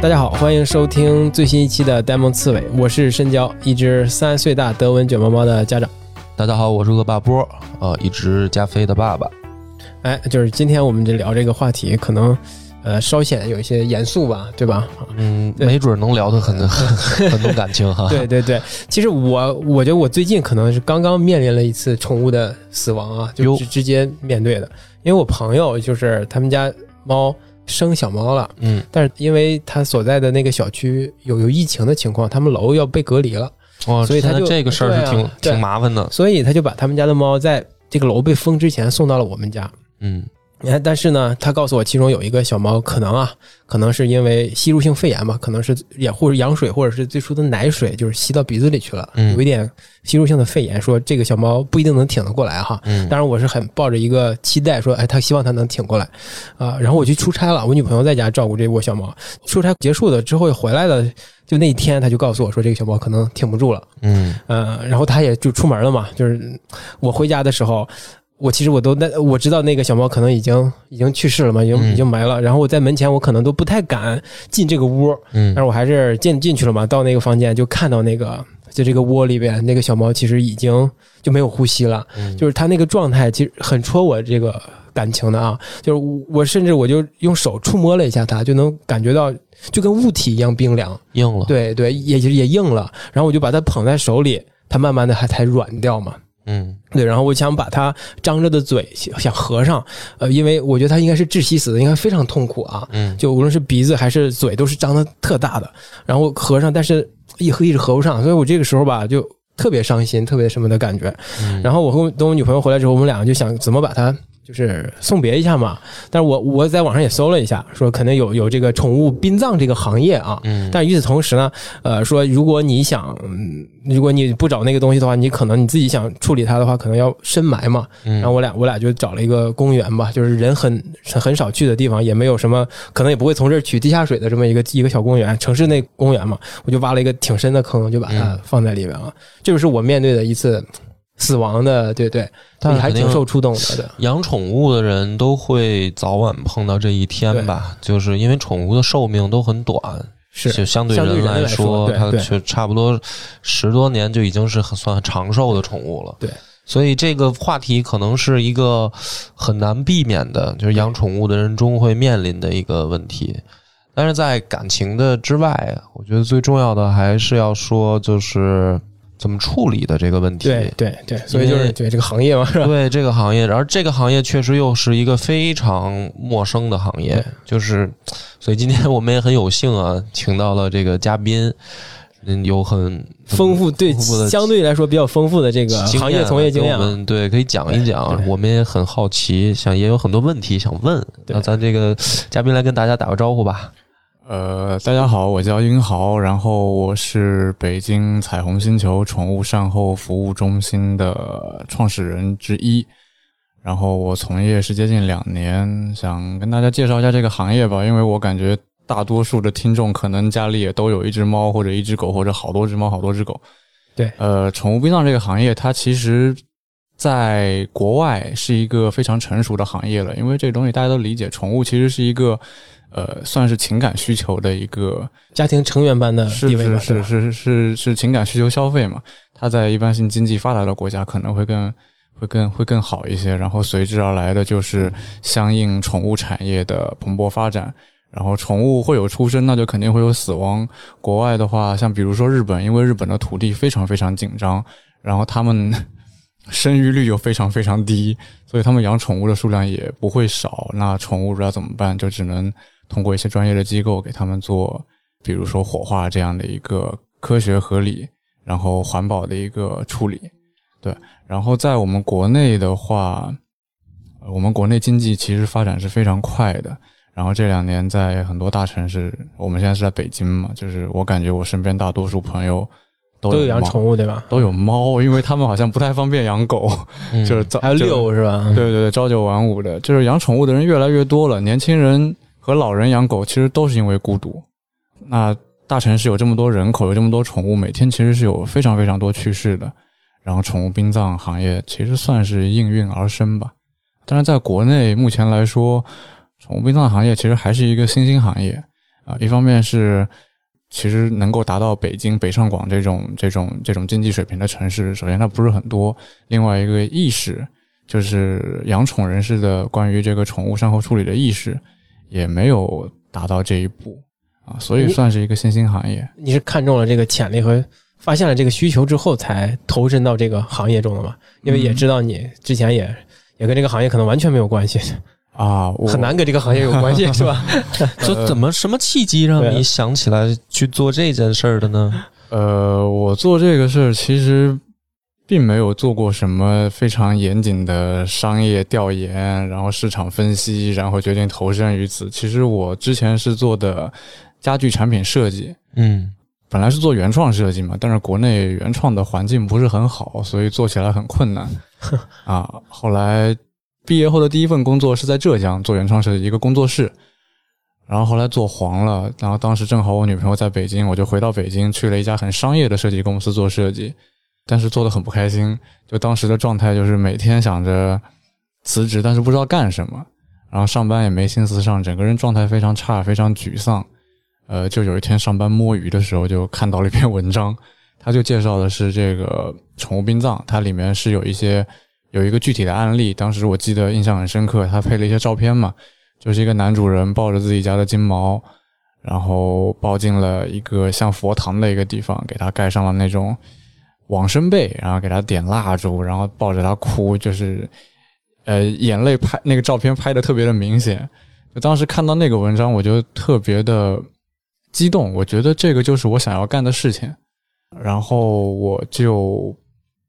大家好，欢迎收听最新一期的呆萌刺猬，我是申娇，一只三岁大德文卷毛猫的家长。大家好，我是恶霸波，呃，一只加菲的爸爸。哎，就是今天我们这聊这个话题，可能呃稍显有一些严肃吧，对吧？嗯，没准能聊得很 很很多感情哈。对对对，其实我我觉得我最近可能是刚刚面临了一次宠物的死亡啊，就直直接面对的，因为我朋友就是他们家猫。生小猫了，嗯，但是因为他所在的那个小区有有疫情的情况，他们楼要被隔离了，哦，所以他就这个事儿是挺挺麻烦的，所以他就把他们家的猫在这个楼被封之前送到了我们家，嗯。你看，但是呢，他告诉我，其中有一个小猫，可能啊，可能是因为吸入性肺炎吧，可能是也或者羊水，或者是最初的奶水，就是吸到鼻子里去了，有一点吸入性的肺炎，说这个小猫不一定能挺得过来哈。当然，我是很抱着一个期待，说，哎，他希望他能挺过来啊。然后我去出差了，我女朋友在家照顾这窝小猫。出差结束了之后回来了，就那一天，他就告诉我说，这个小猫可能挺不住了。嗯，呃，然后他也就出门了嘛，就是我回家的时候。我其实我都那我知道那个小猫可能已经已经去世了嘛，已经已经没了。然后我在门前，我可能都不太敢进这个屋，嗯，但是我还是进进去了嘛。到那个房间就看到那个就这个窝里边那个小猫其实已经就没有呼吸了，嗯就是它那个状态其实很戳我这个感情的啊。就是我甚至我就用手触摸了一下它，就能感觉到就跟物体一样冰凉，硬了。对对，也也硬了。然后我就把它捧在手里，它慢慢的还才软掉嘛。嗯，对，然后我想把它张着的嘴想合上，呃，因为我觉得它应该是窒息死的，应该非常痛苦啊。嗯，就无论是鼻子还是嘴都是张的特大的，然后合上，但是一合一直合不上，所以我这个时候吧就特别伤心，特别什么的感觉。然后我和等我女朋友回来之后，我们两个就想怎么把它。就是送别一下嘛，但是我我在网上也搜了一下，说可能有有这个宠物殡葬这个行业啊，嗯，但与此同时呢，呃，说如果你想，如果你不找那个东西的话，你可能你自己想处理它的话，可能要深埋嘛，然后我俩我俩就找了一个公园吧，就是人很很少去的地方，也没有什么，可能也不会从这儿取地下水的这么一个一个小公园，城市内公园嘛，我就挖了一个挺深的坑，就把它放在里面了，这就是我面对的一次。死亡的，对对，但还挺受触动的。养宠物的人都会早晚碰到这一天吧？就是因为宠物的寿命都很短，是就相对人来说，它就差不多十多年就已经是很算长寿的宠物了。对，所以这个话题可能是一个很难避免的，就是养宠物的人终会面临的一个问题。但是在感情的之外，我觉得最重要的还是要说，就是。怎么处理的这个问题？对对对，所以就是对这个行业嘛，是吧？对这个行业，然后这个行业确实又是一个非常陌生的行业，就是，所以今天我们也很有幸啊，请到了这个嘉宾，嗯，有很丰富对相对来说比较丰富的这个行业从业经验，对，可以讲一讲。我们也很好奇，想也有很多问题想问，那咱这个嘉宾来跟大家打个招呼吧。呃，大家好，我叫英豪，然后我是北京彩虹星球宠物善后服务中心的创始人之一，然后我从业是接近两年，想跟大家介绍一下这个行业吧，因为我感觉大多数的听众可能家里也都有一只猫或者一只狗或者好多只猫好多只狗，对，呃，宠物殡葬这个行业它其实在国外是一个非常成熟的行业了，因为这个东西大家都理解，宠物其实是一个。呃，算是情感需求的一个家庭成员般的地位是是是是是是情感需求消费嘛？它在一般性经济发达的国家可能会更会更会更好一些，然后随之而来的就是相应宠物产业的蓬勃发展。然后宠物会有出生，那就肯定会有死亡。国外的话，像比如说日本，因为日本的土地非常非常紧张，然后他们 生育率又非常非常低，所以他们养宠物的数量也不会少。那宠物不知道怎么办？就只能。通过一些专业的机构给他们做，比如说火化这样的一个科学合理，然后环保的一个处理，对。然后在我们国内的话，我们国内经济其实发展是非常快的。然后这两年在很多大城市，我们现在是在北京嘛，就是我感觉我身边大多数朋友都有养宠物，对吧？都有猫，因为他们好像不太方便养狗，就是还有遛是吧？对对对，朝九晚五的，就是养宠物的人越来越多了，年轻人。和老人养狗其实都是因为孤独。那大城市有这么多人口，有这么多宠物，每天其实是有非常非常多去世的。然后宠物殡葬行业其实算是应运而生吧。但是在国内目前来说，宠物殡葬行业其实还是一个新兴行业。啊，一方面是其实能够达到北京、北上广这种这种这种经济水平的城市，首先它不是很多，另外一个意识就是养宠人士的关于这个宠物善后处理的意识也没有达到这一步啊，所以算是一个新兴行业。你是看中了这个潜力和发现了这个需求之后才投身到这个行业中的吗？因为也知道你之前也也跟这个行业可能完全没有关系。啊，我很难跟这个行业有关系，是吧？就怎么什么契机让你想起来去做这件事儿的呢？呃，我做这个事儿其实并没有做过什么非常严谨的商业调研，然后市场分析，然后决定投身于此。其实我之前是做的家具产品设计，嗯本来是做原创设计嘛，但是国内原创的环境不是很好，所以做起来很困难 啊。后来毕业后的第一份工作是在浙江做原创设计，一个工作室。然后后来做黄了，然后当时正好我女朋友在北京，我就回到北京去了一家很商业的设计公司做设计，但是做的很不开心。就当时的状态就是每天想着辞职，但是不知道干什么，然后上班也没心思上，整个人状态非常差，非常沮丧。呃，就有一天上班摸鱼的时候，就看到了一篇文章，他就介绍的是这个宠物殡葬，它里面是有一些有一个具体的案例，当时我记得印象很深刻，他配了一些照片嘛，就是一个男主人抱着自己家的金毛，然后抱进了一个像佛堂的一个地方，给他盖上了那种往生被，然后给他点蜡烛，然后抱着他哭，就是呃眼泪拍那个照片拍的特别的明显。就当时看到那个文章，我就特别的激动，我觉得这个就是我想要干的事情，然后我就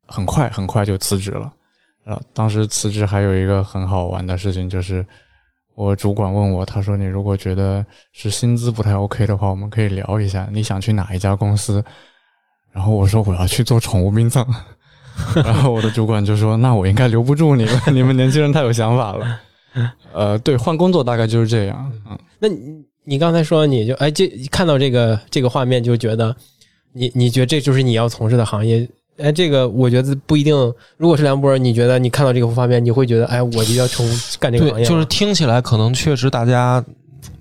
很快很快就辞职了。然后当时辞职还有一个很好玩的事情，就是我主管问我，他说你如果觉得是薪资不太 OK 的话，我们可以聊一下，你想去哪一家公司？然后我说我要去做宠物殡葬。然后我的主管就说：“那我应该留不住你们，你们年轻人太有想法了。”呃，对，换工作大概就是这样。嗯，那你你刚才说你就哎，这看到这个这个画面就觉得你你觉得这就是你要从事的行业？哎，这个我觉得不一定。如果是梁博，你觉得你看到这个画面，你会觉得哎，我就要从干这个行，业？就是听起来可能确实大家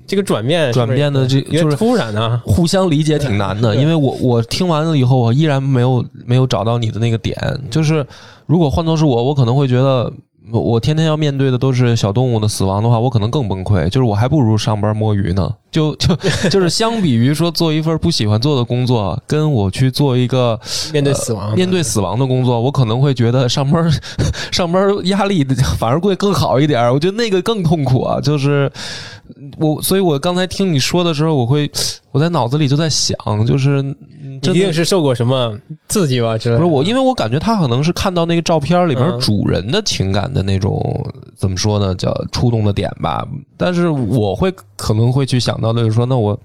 这个转变转变的这就是突然啊。互相理解挺难的，因为我我听完了以后，我依然没有没有找到你的那个点。就是如果换作是我，我可能会觉得，我我天天要面对的都是小动物的死亡的话，我可能更崩溃。就是我还不如上班摸鱼呢。就就 就是相比于说做一份不喜欢做的工作，跟我去做一个面对死亡，面对死亡的工作，我可能会觉得上班上班压力反而会更好一点。我觉得那个更痛苦啊，就是我，所以我刚才听你说的时候，我会我在脑子里就在想，就是一定是受过什么刺激吧？之类的不是我，因为我感觉他可能是看到那个照片里边嗯主人的情感的那种、怎么说呢，叫触动的点吧。但是我会可能会去想到的就是说，那我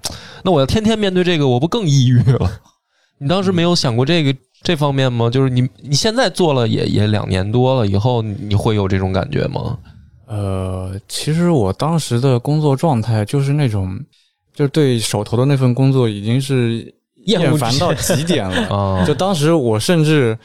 那我要天天面对这个，我不更抑郁了？你当时没有想过这个这方面吗？就是你你现在做了也也两年多了，以后你会有这种感觉吗？呃，其实我当时的工作状态就是那种，就对手头的那份工作已经是厌烦到极点了。啊，就当时我甚至，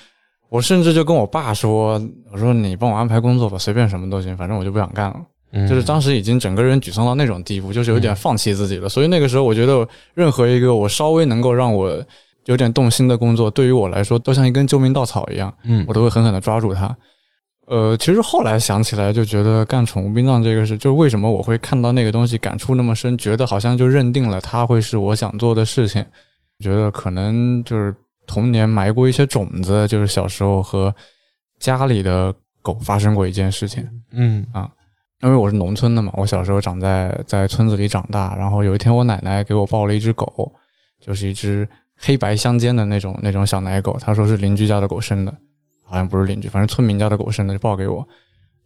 我甚至就跟我爸说：“我说你帮我安排工作吧，随便什么都行，反正我就不想干了。”嗯就是当时已经整个人沮丧到那种地步，就是有点放弃自己了。所以那个时候，我觉得任何一个我稍微能够让我有点动心的工作，对于我来说都像一根救命稻草一样，嗯我都会狠狠的抓住它。呃，其实后来想起来，就觉得干宠物殡葬这个事，就是为什么我会看到那个东西感触那么深，觉得好像就认定了它会是我想做的事情。觉得可能就是童年埋过一些种子，就是小时候和家里的狗发生过一件事情。嗯啊因为我是农村的嘛，我小时候长在在村子里长大，然后有一天我奶奶给我抱了一只狗，就是一只黑白相间的那种那种小奶狗，她说是邻居家的狗生的，好像不是邻居，反正村民家的狗生的，就抱给我，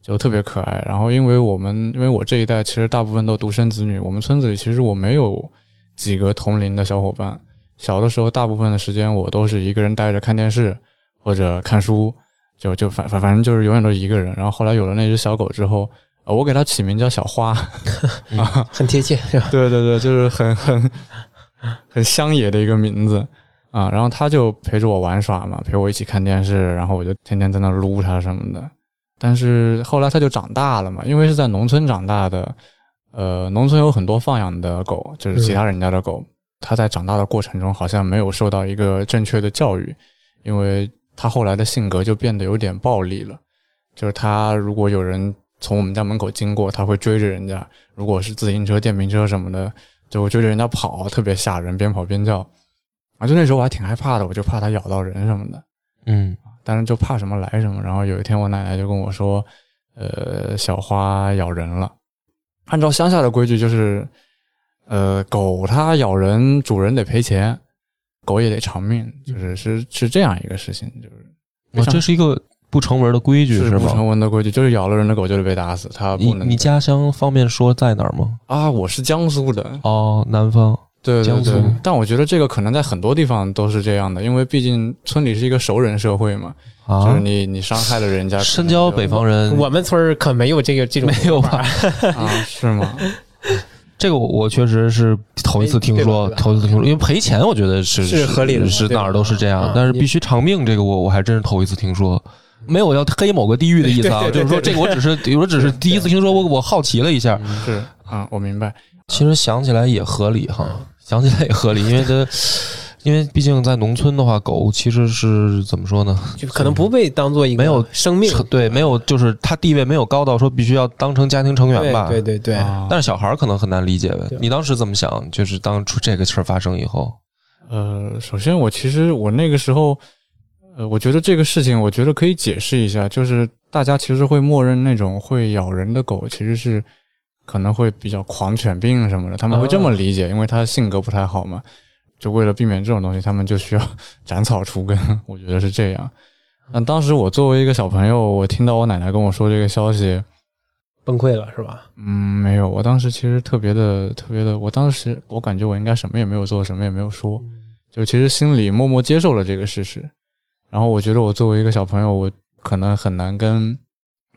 就特别可爱。然后因为我们因为我这一代其实大部分都独生子女，我们村子里其实我没有几个同龄的小伙伴，小的时候大部分的时间我都是一个人待着看电视或者看书，就就反反反正就是永远都是一个人。然后后来有了那只小狗之后。呃，我给它起名叫小花，啊，很贴切，是吧？对对对，就是很很很乡野的一个名字啊。然后他就陪着我玩耍嘛，陪我一起看电视，然后我就天天在那撸它什么的。但是后来它就长大了嘛，因为是在农村长大的，呃，农村有很多放养的狗，就是其他人家的狗，它在长大的过程中好像没有受到一个正确的教育，因为它后来的性格就变得有点暴力了。就是它如果有人从我们家门口经过，它会追着人家；如果是自行车、电瓶车什么的，就会追着人家跑，特别吓人，边跑边叫。啊，就那时候我还挺害怕的，我就怕它咬到人什么的。嗯，但是就怕什么来什么。然后有一天我奶奶就跟我说，呃，小花咬人了。按照乡下的规矩，就是，呃，狗它咬人，主人得赔钱，狗也得偿命，就是是是这样一个事情，就是啊，这是一个不成文的规矩是不？成文的规矩，就是咬了人的狗就得被打死，它不能你家乡方便说在哪儿吗？啊，我是江苏的，哦，南方。对对对，但我觉得这个可能在很多地方都是这样的，因为毕竟村里是一个熟人社会嘛，啊就啊是，你你伤害了人家，深交北方人，我们村儿可没有这个这种没有吧？啊，是吗？这个我我确实是头一次听说，头一次听说，因为赔钱我觉得是是合理的是哪儿都是这样啊，但是必须偿命，这个我我还真是头一次听说。没有要黑某个地域的意思啊，就是说这个我只是我只是第一次听说，我我好奇了一下。是啊，我明白。其实想起来也合理哈，想起来也合理，因为它，因为毕竟在农村的话，狗其实是怎么说呢？就可能不被当做一个没有生命，对，没有，就是它地位没有高到说必须要当成家庭成员吧。对对对但是小孩儿可能很难理解呗。你当时怎么想？就是当初这个事儿发生以后，呃，首先我其实我那个时候，呃，我觉得这个事情，我觉得可以解释一下，就是大家其实会默认那种会咬人的狗其实是可能会比较狂犬病什么的，他们会这么理解，因为他性格不太好嘛，就为了避免这种东西，他们就需要 斩草除根，我觉得是这样。那当时我作为一个小朋友，我听到我奶奶跟我说这个消息，崩溃了是吧？嗯，没有，我当时其实特别的特别的，我当时我感觉我应该什么也没有做，什么也没有说，就其实心里默默接受了这个事实。然后我觉得我作为一个小朋友，我可能很难跟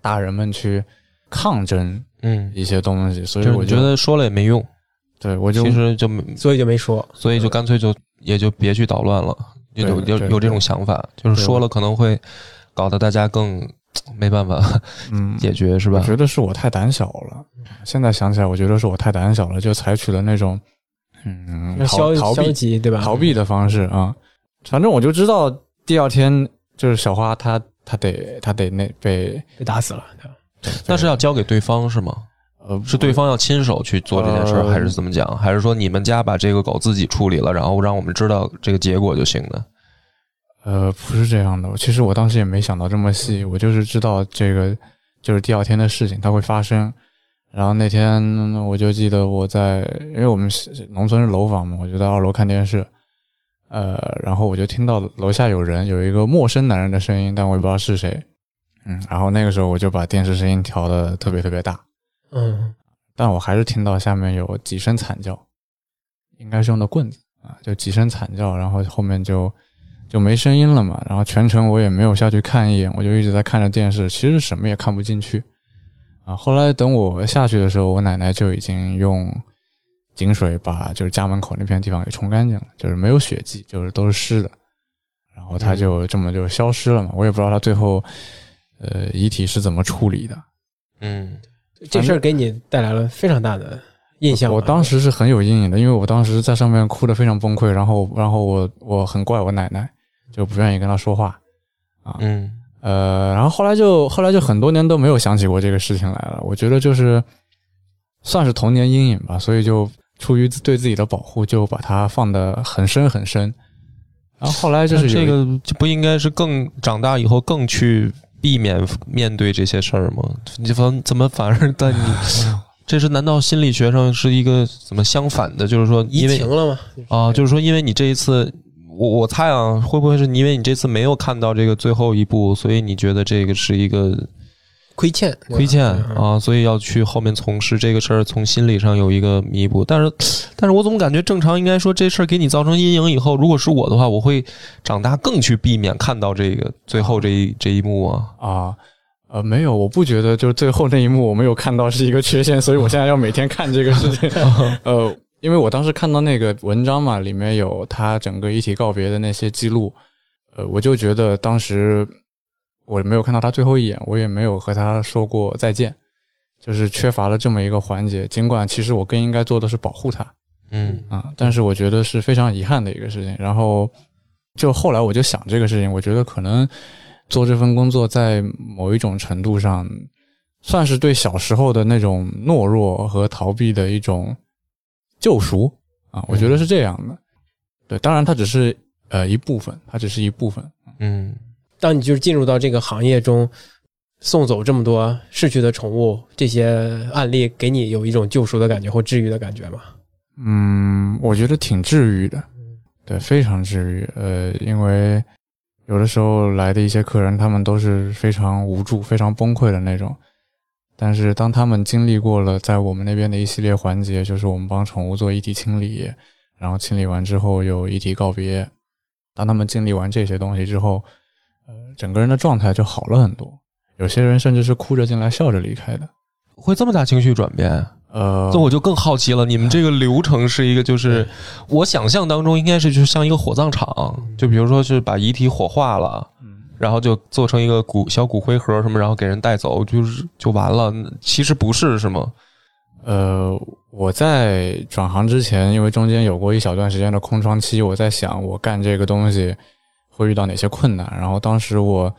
大人们去抗争嗯，一些东西，所以就是你我就觉得说了也没用，对我就其实就没所以就没说。所以就干脆就也就别去捣乱了，有有对对有有这种想法，就是说了可能会搞得大家更没办法嗯，解决，是吧？我觉得是我太胆小了。现在想起来，我觉得是我太胆小了，就采取了那种嗯逃消消逃避极对吧？逃避的方式啊。反正我就知道第二天就是小花她她得她得那被被打死了。对吧那是要交给对方是吗？呃是对方要亲手去做这件事还是怎么讲？还是说你们家把这个狗自己处理了，然后让我们知道这个结果就行了？呃不是这样的。其实我当时也没想到这么细，我就是知道这个就是第二天的事情它会发生。然后那天我就记得我在，因为我们是农村是楼房嘛，我就在二楼看电视。呃，然后我就听到楼下有人有一个陌生男人的声音，但我也不知道是谁。嗯，然后那个时候我就把电视声音调的特别特别大，嗯，但我还是听到下面有几声惨叫，应该是用的棍子啊，就几声惨叫，然后后面就就没声音了嘛。然后全程我也没有下去看一眼，我就一直在看着电视，其实什么也看不进去啊。后来等我下去的时候，我奶奶就已经用井水把就是家门口那片地方给冲干净了，就是没有血迹，就是都是湿的。然后它就这么就消失了嘛，我也不知道它最后呃遗体是怎么处理的。嗯，这事儿给你带来了非常大的印象。我当时是很有阴影的，因为我当时在上面哭得非常崩溃，然后然后我我很怪我奶奶，就不愿意跟她说话啊，嗯，呃，然后后来就后来就很多年都没有想起过这个事情来了。我觉得就是算是童年阴影吧，所以就出于对自己的保护，就把它放得很深很深。然后后来就是这个就不应该是更长大以后更去避免面对这些事儿吗？你反怎么反而在你 这是难道心理学上是一个怎么相反的？就是说，移因为情了吗？啊，就是说，因为你这一次，我我猜啊，会不会是因为你这次没有看到这个最后一步，所以你觉得这个是一个亏欠，亏欠嗯啊，所以要去后面从事这个事儿，从心理上有一个弥补。但是，但是我总感觉正常应该说这事儿给你造成阴影以后，如果是我的话，我会长大更去避免看到这个最后这一这一幕啊。啊。呃，没有，我不觉得，就是最后那一幕我没有看到是一个缺陷，所以我现在要每天看这个事情。呃，因为我当时看到那个文章嘛，里面有他整个遗体告别的那些记录，呃，我就觉得当时我没有看到他最后一眼，我也没有和他说过再见，就是缺乏了这么一个环节。尽管其实我更应该做的是保护他，嗯啊，但是我觉得是非常遗憾的一个事情。然后就后来我就想这个事情，我觉得可能做这份工作在某一种程度上，算是对小时候的那种懦弱和逃避的一种救赎啊，我觉得是这样的。对，当然它只是呃一部分，它只是一部分。嗯当你就是进入到这个行业中，送走这么多逝去的宠物，这些案例给你有一种救赎的感觉或治愈的感觉吗？嗯，我觉得挺治愈的，对，非常治愈。呃，因为有的时候来的一些客人，他们都是非常无助、非常崩溃的那种。但是当他们经历过了在我们那边的一系列环节，就是我们帮宠物做遗体清理，然后清理完之后有遗体告别，当他们经历完这些东西之后，呃，整个人的状态就好了很多。有些人甚至是哭着进来，笑着离开的。会这么大情绪转变？呃，这我就更好奇了，你们这个流程是一个，就是我想象当中应该是就像一个火葬场，就比如说是把遗体火化了，然后就做成一个骨小骨灰盒什么，然后给人带走，就是就完了。其实不是，是吗？呃，我在转行之前，因为中间有过一小段时间的空窗期，我在想我干这个东西会遇到哪些困难。然后当时我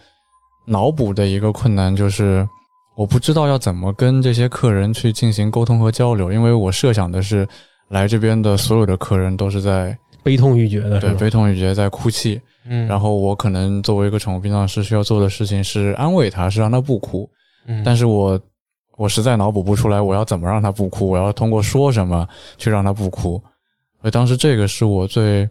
脑补的一个困难就是，我不知道要怎么跟这些客人去进行沟通和交流，因为我设想的是来这边的所有的客人都是在悲痛欲绝的对？悲痛欲绝，在哭泣。嗯然后我可能作为一个宠物殡葬师，需要做的事情是安慰他，是让他不哭。嗯但是我我实在脑补不出来我要怎么让他不哭，我要通过说什么去让他不哭。所以当时这个是我最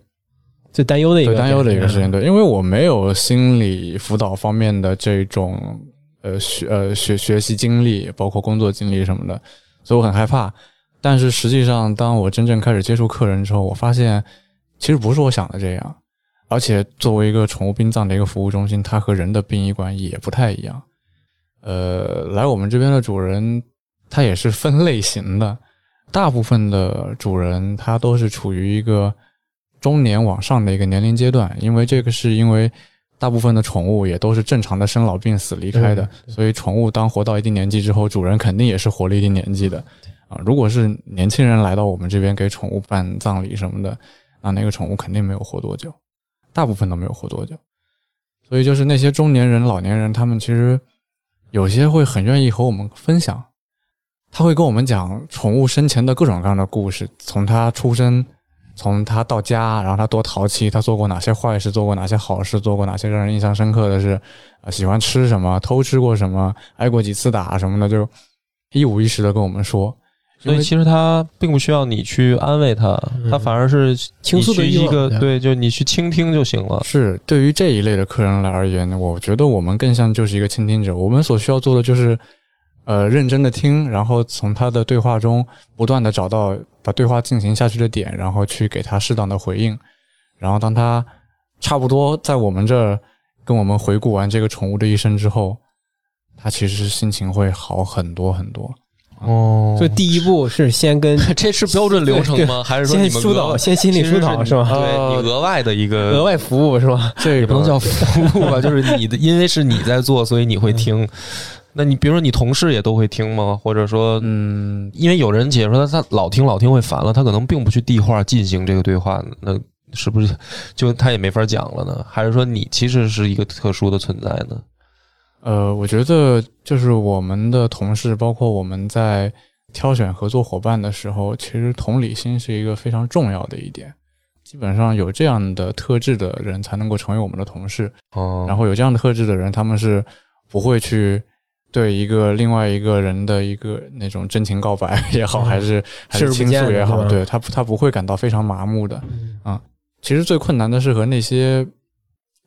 最担忧的一个最担忧的一个事情，对，因为我没有心理辅导方面的这种呃学呃学学习经历，包括工作经历什么的，所以我很害怕。但是实际上，当我真正开始接触客人之后，我发现其实不是我想的这样。而且作为一个宠物殡葬的一个服务中心，它和人的殡仪馆也不太一样。呃，来我们这边的主人，他也是分类型的。大部分的主人他都是处于一个中年往上的一个年龄阶段，因为这个是因为大部分的宠物也都是正常的生老病死离开的，所以宠物当活到一定年纪之后，主人肯定也是活了一定年纪的啊。如果是年轻人来到我们这边给宠物办葬礼什么的，那那个宠物肯定没有活多久，大部分都没有活多久。所以就是那些中年人、老年人，他们其实有些会很愿意和我们分享，他会跟我们讲宠物生前的各种各样的故事，从它出生，从他到家，然后他多淘气，他做过哪些坏事，做过哪些好事，做过哪些让人印象深刻的事，啊，喜欢吃什么，偷吃过什么，挨过几次打什么的，就一五一十的跟我们说。所以其实他并不需要你去安慰他，他反而是倾诉的一个对，就你去倾听就行了。是对于这一类的客人来而言呢，我觉得我们更像就是一个倾听者。我们所需要做的就是，呃，认真的听，然后从他的对话中不断的找到把对话进行下去的点，然后去给他适当的回应。然后当他差不多在我们这儿跟我们回顾完这个宠物的一生之后，他其实心情会好很多很多。哦所以第一步是先跟这是标准流程吗？还是说先疏导，先心理疏导是吧？对呃你额外的一个额外服务是吧？这个也不能叫服务吧，就是你的，因为是你在做，所以你会听。那你比如说你同事也都会听吗？或者说，嗯，因为有人解说他他老听老听会烦了，他可能并不去递话进行这个对话，那是不是就他也没法讲了呢？还是说你其实是一个特殊的存在呢？呃，我觉得就是我们的同事，包括我们在挑选合作伙伴的时候，其实同理心是一个非常重要的一点。基本上有这样的特质的人才能够成为我们的同事，哦，然后有这样的特质的人，他们是不会去对一个另外一个人的一个那种真情告白也好，嗯还是还是倾诉也好，对他他不会感到非常麻木的。啊，其实最困难的是和那些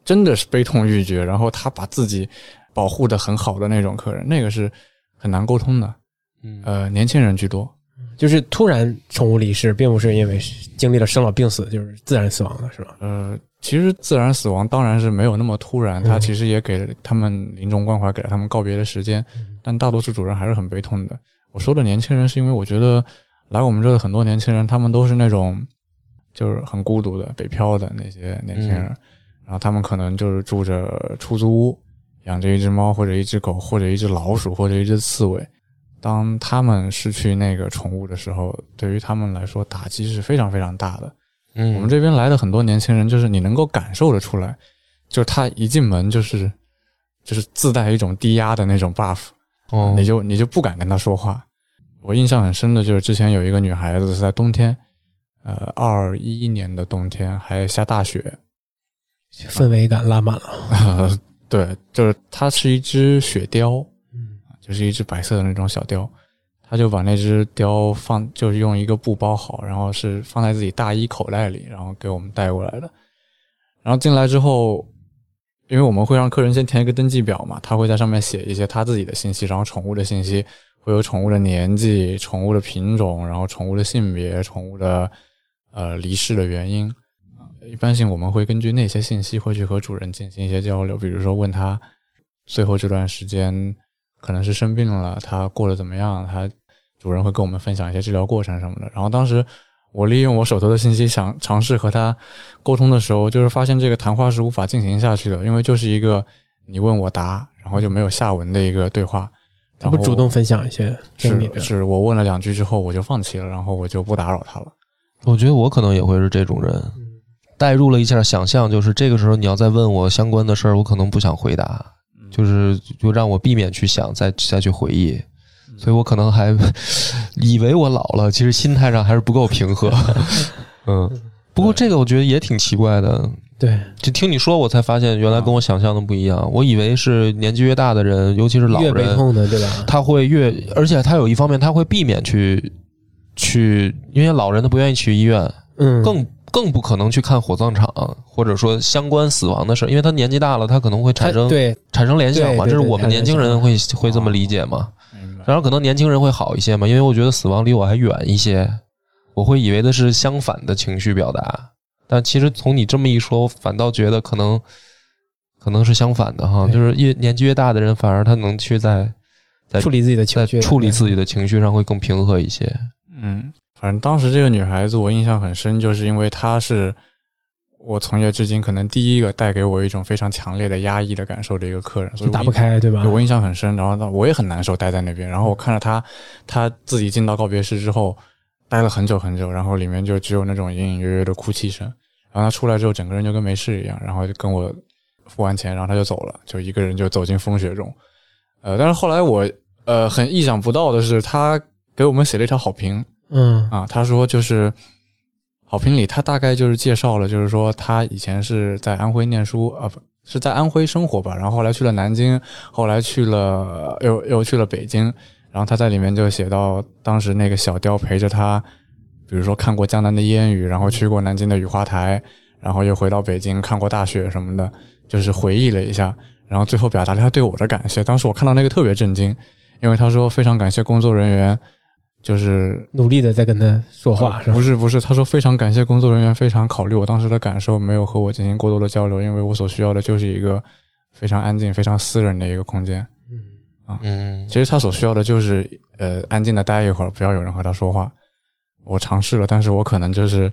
真的是悲痛欲绝，然后他把自己保护的很好的那种客人，那个是很难沟通的。嗯呃，年轻人居多。就是突然宠物离世，并不是因为经历了生老病死，就是自然死亡的是吧？呃，其实自然死亡当然是没有那么突然，他嗯其实也给了他们临终关怀，给了他们告别的时间，但大多数主人还是很悲痛的。我说的年轻人，是因为我觉得来我们这的很多年轻人，他们都是那种就是很孤独的北漂的那些年轻人，嗯然后他们可能就是住着出租屋，养着一只猫或者一只狗或者一只老鼠或者一只刺猬，当他们失去那个宠物的时候，对于他们来说打击是非常非常大的。嗯，我们这边来的很多年轻人，就是你能够感受得出来，就是他一进门就是就是自带一种低压的那种 buff，哦，你就你就不敢跟他说话。我印象很深的就是之前有一个女孩子是在冬天，呃，二一年的冬天还下大雪，氛围感拉满了。呃，对，就是它是一只雪貂，嗯就是一只白色的那种小貂，他就把那只貂放，就是用一个布包好，然后是放在自己大衣口袋里，然后给我们带过来的。然后进来之后，因为我们会让客人先填一个登记表嘛，他会在上面写一些他自己的信息，然后宠物的信息会有宠物的年纪、宠物的品种，然后宠物的性别、宠物的呃离世的原因。一般性我们会根据那些信息会去和主人进行一些交流，比如说问他最后这段时间可能是生病了，他过得怎么样，他主人会跟我们分享一些治疗过程什么的。然后当时我利用我手头的信息想尝试和他沟通的时候，就是发现这个谈话是无法进行下去的，因为就是一个你问我答，然后就没有下文的一个对话。他不主动分享一些经历的，是是我问了两句之后我就放弃了，然后我就不打扰他了。我觉得我可能也会是这种人，代入了一下想象，就是这个时候你要再问我相关的事儿，我可能不想回答，就是就让我避免去想，再再去回忆，所以我可能还以为我老了，其实心态上还是不够平和。嗯，不过这个我觉得也挺奇怪的，对，就听你说，我才发现原来跟我想象的不一样。我以为是年纪越大的人，尤其是老越悲人，痛的，对吧？他会越，而且他有一方面他会避免去去，因为老人他不愿意去医院，嗯，更更不可能去看火葬场，或者说相关死亡的事，因为他年纪大了，他可能会产生对。产生联想嘛，这是我们年轻人会会这么理解嘛。然后可能年轻人会好一些嘛，因为我觉得死亡离我还远一些，我会以为的是相反的情绪表达，但其实从你这么一说，我反倒觉得可能可能是相反的哈，就是越年纪越大的人，反而他能去在在处理自己的情绪，处理自己的情绪上会更平和一些。嗯，反正当时这个女孩子我印象很深，就是因为她是我从业至今可能第一个带给我一种非常强烈的压抑的感受的一个客人，所以打不开，对吧？我印象很深。然后，我也很难受，待在那边。然后我看着她，她自己进到告别室之后，待了很久很久，然后里面就只有那种隐隐约约的哭泣声。然后她出来之后，整个人就跟没事一样，然后就跟我付完钱，然后她就走了，就一个人就走进风雪中。呃，但是后来我呃很意想不到的是，她给我们写了一条好评。嗯啊，他说就是好评里，他大概就是介绍了，就是说他以前是在安徽念书啊，不是在安徽生活吧，然后后来去了南京，后来去了又又去了北京，然后他在里面就写到当时那个小雕陪着他，比如说看过江南的烟雨，然后去过南京的雨花台，然后又回到北京看过大雪什么的，就是回忆了一下，然后最后表达了他对我的感谢。当时我看到那个特别震惊，因为他说非常感谢工作人员。就是努力的在跟他说话，是吧不？是不是，他说非常感谢工作人员，非常考虑我当时的感受，没有和我进行过多的交流，因为我所需要的就是一个非常安静、非常私人的一个空间。嗯其实他所需要的就是呃安静的待一会儿，不要有人和他说话。我尝试了，但是我可能就是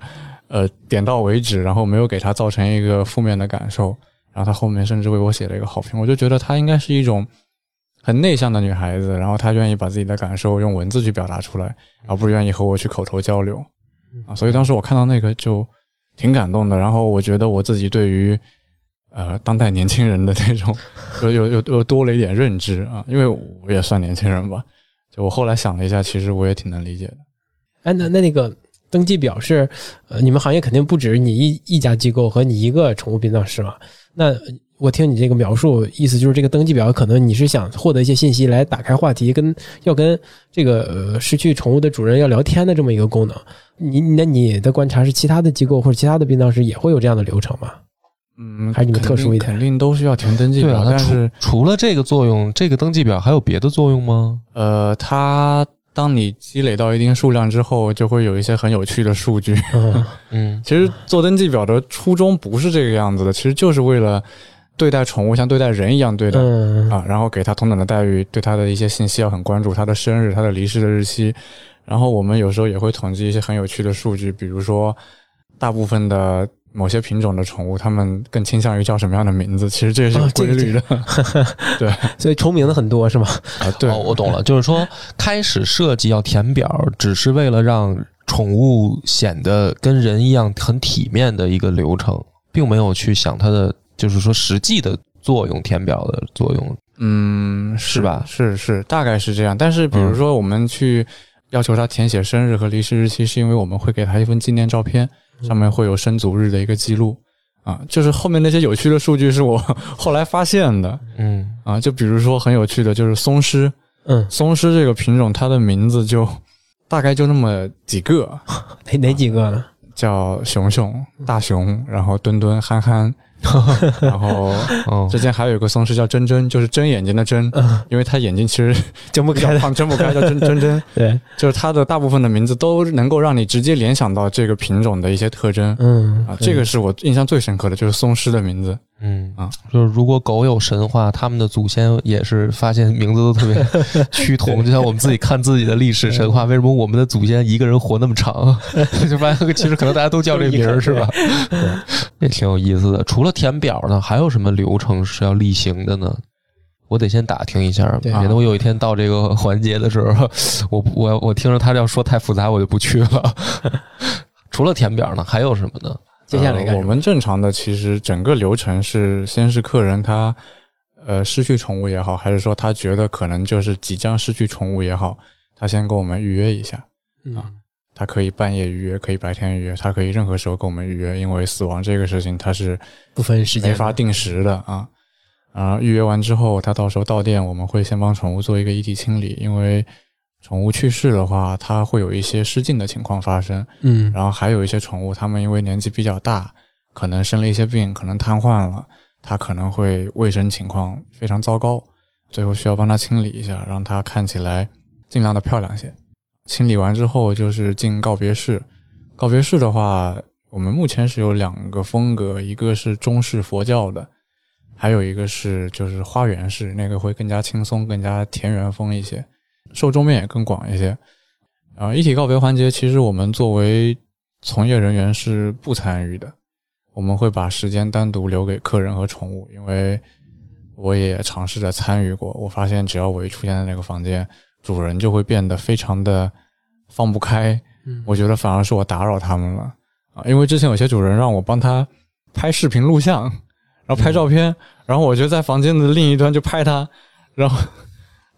呃点到为止，然后没有给他造成一个负面的感受。然后他后面甚至为我写了一个好评，我就觉得他应该是一种很内向的女孩子，然后她愿意把自己的感受用文字去表达出来，而不是愿意和我去口头交流啊。所以当时我看到那个就挺感动的。然后我觉得我自己对于呃当代年轻人的那种又又又又多了一点认知啊，因为我也算年轻人吧。就我后来想了一下，其实我也挺能理解的。哎，那那那个登记表是，呃，你们行业肯定不止你一一家机构和你一个宠物殡葬师嘛？那我听你这个描述，意思就是这个登记表可能你是想获得一些信息来打开话题，跟要跟这个呃失去宠物的主人要聊天的这么一个功能。你那你的观察是，其他的机构或者其他的殡葬师也会有这样的流程吗？嗯，还是你们特殊一点肯定都需要填登记表，啊，但是除了这个作用，这个登记表还有别的作用吗？呃，它当你积累到一定数量之后，就会有一些很有趣的数据。嗯嗯 其实做登记表的初衷不是这个样子的，其实就是为了对待宠物像对待人一样对待、嗯啊，然后给它同等的待遇，对它的一些信息要很关注，它的生日、它的离世的日期。然后我们有时候也会统计一些很有趣的数据，比如说大部分的某些品种的宠物，它们更倾向于叫什么样的名字，其实这也是有哦这个规律的。对 所以重名的很多是吗？啊，对，哦，我懂了，就是说开始设计要填表，只是为了让宠物显得跟人一样很体面的一个流程，并没有去想它的就是说实际的作用，填表的作用。嗯，是吧是是，大概是这样。但是比如说，我们去要求他填写生日和离世日期，是因为我们会给他一份纪念照片，上面会有生卒日的一个记录。啊，就是后面那些有趣的数据是我 后来发现的嗯啊，就比如说很有趣的，就是松狮，嗯，松狮这个品种，它的名字就大概就那么几个，哪哪几个呢？叫熊熊、大熊，然后墩墩、憨憨，然后哦之前还有一个松狮叫真真，就是睁眼睛的睁，嗯，因为它眼睛其实 睁不开胖，睁不开，叫真真真。对，就是它的大部分的名字都能够让你直接联想到这个品种的一些特征。嗯啊，这个是我印象最深刻的，就是松狮的名字。嗯啊，就是如果狗有神话，他们的祖先也是发现名字都特别 趋同，就像我们自己看自己的历史神话，为什么我们的祖先一个人活那么长？就发现其实可能大家都叫这名儿，是吧？也挺有意思的。除了填表呢，还有什么流程是要例行的呢？我得先打听一下，免得我有一天到这个环节的时候，我我我听着他要说太复杂，我就不去了。除了填表呢，还有什么呢？接下来我们正常的其实整个流程是，先是客人他呃失去宠物也好，还是说他觉得可能就是即将失去宠物也好，他先跟我们预约一下。嗯他可以半夜预约，可以白天预约，他可以任何时候跟我们预约，因为死亡这个事情它是不分时间没法定时的啊。啊，预约完之后，他到时候到店，我们会先帮宠物做一个遗体清理，因为宠物去世的话，它会有一些失禁的情况发生。嗯然后还有一些宠物，它们因为年纪比较大，可能生了一些病，可能瘫痪了，它可能会卫生情况非常糟糕，最后需要帮它清理一下，让它看起来尽量的漂亮些。清理完之后就是进告别室，告别室的话，我们目前是有两个风格，一个是中式佛教的，还有一个是就是花园式，那个会更加轻松，更加田园风一些，受众面也更广一些。啊，遗体告别环节，其实我们作为从业人员是不参与的，我们会把时间单独留给客人和宠物，因为我也尝试着参与过，我发现只要我一出现在那个房间，主人就会变得非常的放不开，嗯。我觉得反而是我打扰他们了。啊，因为之前有些主人让我帮他拍视频录像，然后拍照片，然后我就在房间的另一端就拍他，然后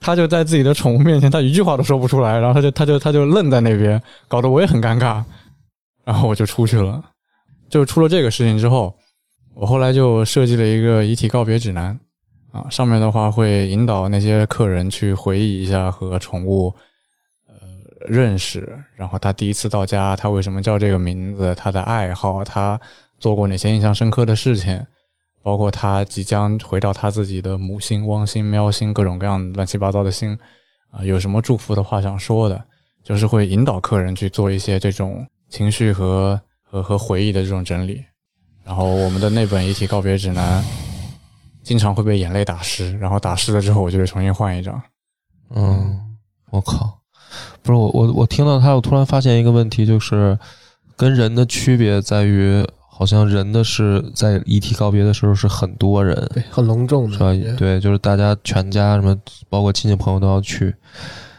他就在自己的宠物面前，他一句话都说不出来，然后他就他就他就愣在那边，搞得我也很尴尬，然后我就出去了。就出了这个事情之后，我后来就设计了一个遗体告别指南啊，上面的话会引导那些客人去回忆一下和宠物呃认识，然后他第一次到家，他为什么叫这个名字，他的爱好，他做过哪些印象深刻的事情，包括他即将回到他自己的母星、汪星、喵星，各种各样乱七八糟的星啊、有什么祝福的话想说的，就是会引导客人去做一些这种情绪和和和回忆的这种整理。然后我们的那本遗体告别指南经常会被眼泪打湿，然后打湿了之后，我就得重新换一张。嗯，我靠，不是我我我听到他，我突然发现一个问题，就是跟人的区别在于，好像人的是在遗体告别的时候是很多人，对，很隆重的是吧？对，就是大家全家什么，包括亲戚朋友都要去。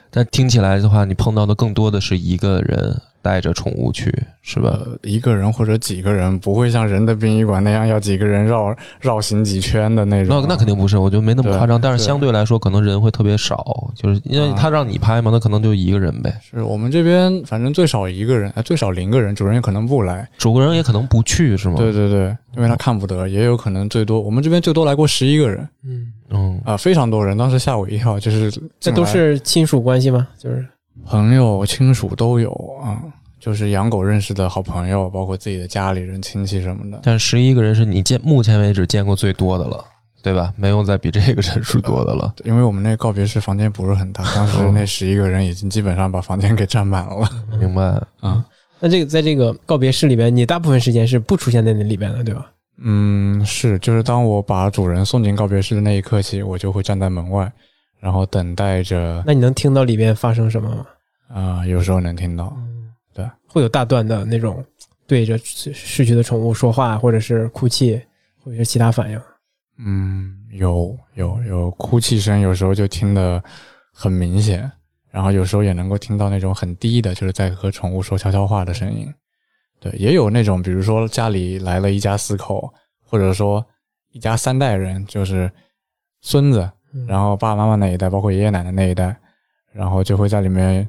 但听起来的话，你碰到的更多的是一个人带着宠物去，是吧？呃，一个人或者几个人，不会像人的殡仪馆那样要几个人绕绕行几圈的那种。那那肯定不是，我觉得没那么夸张。但是是相对来说，可能人会特别少，就是因为啊他让你拍嘛，那可能就一个人呗，是我们这边反正最少一个人，哎，最少零个人，主人也可能不来。主个人也可能不去，是吗？对对对，因为他看不得，也有可能最多我们这边最多来过十一个人嗯，嗯啊、非常多人，当时吓我一跳，就是这都是亲属关系吗？就是朋友、亲属都有啊、就是养狗认识的好朋友，包括自己的家里人、亲戚什么的。但十一个人是你见目前为止见过最多的了，对吧？没有再比这个人数多的了。因为我们那告别式房间不是很大，当时那十一个人已经基本上把房间给占满了。明白？啊，那这个在这个告别式里边，你大部分时间是不出现在那里边的，对吧？嗯，是，就是当我把主人送进告别式的那一刻起，我就会站在门外，然后等待着。那你能听到里面发生什么吗？啊、有时候能听到。对，会有大段的那种对着逝去的宠物说话，或者是哭泣，或者是其他反应？嗯，有有有哭泣声，有时候就听得很明显，然后有时候也能够听到那种很低的，就是在和宠物说悄悄话的声音。对，也有那种，比如说家里来了一家四口，或者说一家三代人，就是孙子，然后爸爸妈妈那一代，包括爷爷奶奶那一代，然后就会在里面。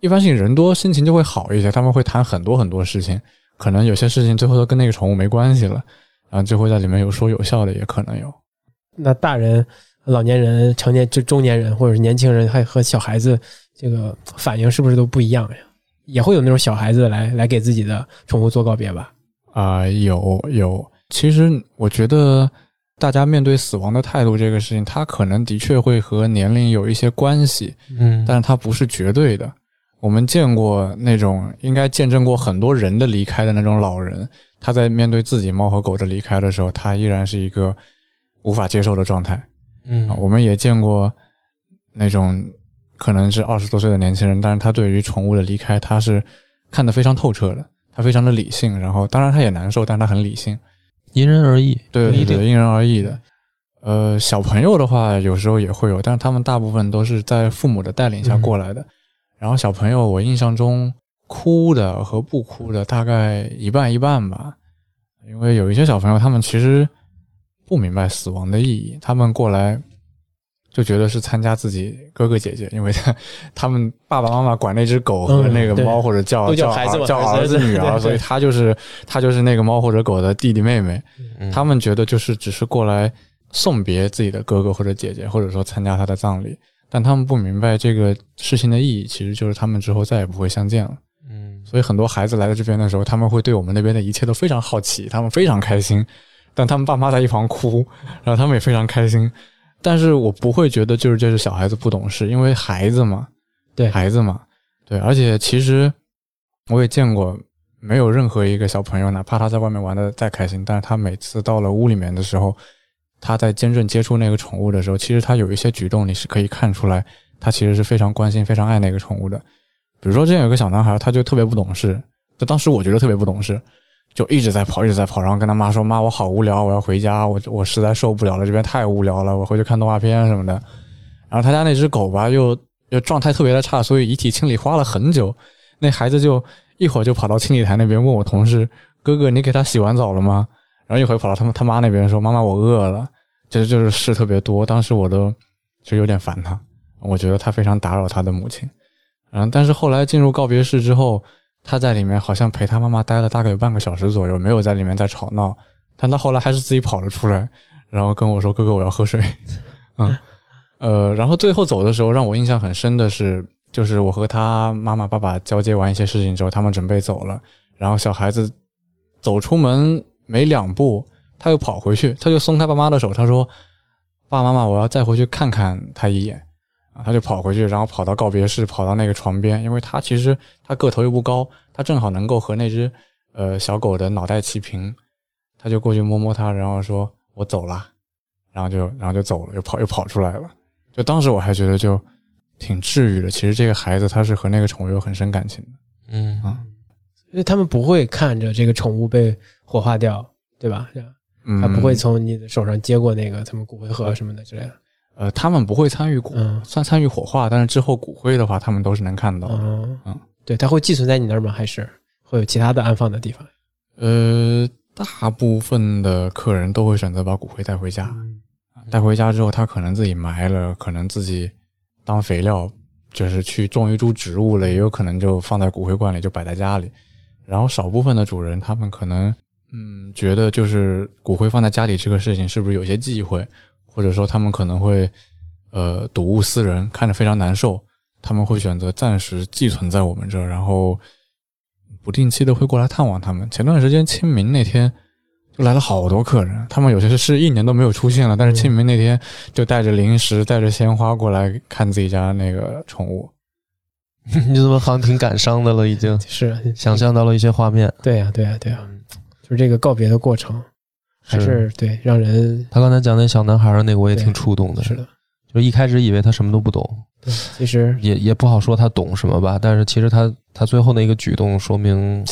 一般性人多，心情就会好一些。他们会谈很多很多事情，可能有些事情最后都跟那个宠物没关系了，然后就会在里面有说有笑的，也可能有。那大人、老年人、成年就中年人或者是年轻人，还和小孩子这个反应是不是都不一样呀？也会有那种小孩子来来给自己的宠物做告别吧？啊，有有。其实我觉得大家面对死亡的态度这个事情，它可能的确会和年龄有一些关系，嗯，但是它不是绝对的。我们见过那种应该见证过很多人的离开的那种老人，他在面对自己猫和狗的离开的时候，他依然是一个无法接受的状态。嗯，我们也见过那种可能是二十多岁的年轻人，但是他对于宠物的离开，他是看得非常透彻的，他非常的理性。然后，当然他也难受，但他很理性。因人而异，对对对，因人而异的。呃，小朋友的话，有时候也会有，但是他们大部分都是在父母的带领下过来的。然后小朋友，我印象中哭的和不哭的大概一半一半吧，因为有一些小朋友他们其实不明白死亡的意义，他们过来就觉得是参加自己哥哥姐姐，因为他 他们爸爸妈妈管那只狗和那个猫或者叫叫孩子叫儿子女儿，所以他就是他就是那个猫或者狗的弟弟妹妹，他们觉得就是只是过来送别自己的哥哥或者姐姐，或者说参加他的葬礼。但他们不明白这个事情的意义，其实就是他们之后再也不会相见了。嗯，所以很多孩子来到这边的时候，他们会对我们那边的一切都非常好奇，他们非常开心。但他们爸妈在一旁哭，然后他们也非常开心。但是我不会觉得就是这是小孩子不懂事，因为孩子嘛，对孩子嘛，对。而且其实我也见过，没有任何一个小朋友，哪怕他在外面玩的再开心，但是他每次到了屋里面的时候。他在真正接触那个宠物的时候，其实他有一些举动，你是可以看出来，他其实是非常关心、非常爱那个宠物的。比如说，之前有个小男孩，他就特别不懂事，就当时我觉得特别不懂事，就一直在跑，一直在跑，然后跟他妈说：“妈，我好无聊，我要回家，我我实在受不了了，这边太无聊了，我回去看动画片什么的。”然后他家那只狗吧，又又状态特别的差，所以遗体清理花了很久。那孩子就一会儿就跑到清理台那边问我同事：“哥哥，你给他洗完澡了吗？”然后一会儿跑到他们他妈那边说：“妈妈，我饿了。”就是就是事特别多，当时我都就有点烦他，我觉得他非常打扰他的母亲。嗯，但是后来进入告别室之后，他在里面好像陪他妈妈待了大概有半个小时左右，没有在里面再吵闹。但他后来还是自己跑了出来，然后跟我说：“哥哥，我要喝水。” 嗯，呃，然后最后走的时候，让我印象很深的是，就是我和他妈妈、爸爸交接完一些事情之后，他们准备走了，然后小孩子走出门。没两步，他又跑回去，他就松开爸妈的手，他说：“爸爸妈妈，我要再回去看看他一眼。”啊，他就跑回去，然后跑到告别室，跑到那个床边，因为他其实他个头又不高，他正好能够和那只呃小狗的脑袋齐平，他就过去摸摸它，然后说：“我走了。”然后就然后就走了，又跑又跑出来了。就当时我还觉得就挺治愈的。其实这个孩子他是和那个宠物有很深感情的。嗯啊。因为他们不会看着这个宠物被火化掉，对吧？他不会从你的手上接过那个他们骨灰盒什么的之类的。呃，他们不会参与骨，算参与火化，但是之后骨灰的话，他们都是能看到。嗯嗯，对，他会寄存在你那儿吗？还是会有其他的安放的地方？呃，大部分的客人都会选择把骨灰带回家，带回家之后，他可能自己埋了，可能自己当肥料，就是去种一株植物了，也有可能就放在骨灰罐里，就摆在家里。然后少部分的主人，他们可能，嗯，觉得就是骨灰放在家里这个事情是不是有些忌讳，或者说他们可能会，呃，睹物思人，看着非常难受，他们会选择暂时寄存在我们这儿，然后不定期的会过来探望他们。前段时间清明那天就来了好多客人，他们有些是一年都没有出现了，但是清明那天就带着零食、带着鲜花过来看自己家那个宠物。你怎么好像挺感伤的了？已经是想象到了一些画面。对呀，对呀，对呀，就是这个告别的过程，还是对让人。他刚才讲那小男孩那个，我也挺触动的。是的，就一开始以为他什么都不懂，对，其实也也不好说他懂什么吧。但是其实他他最后那个举动，说明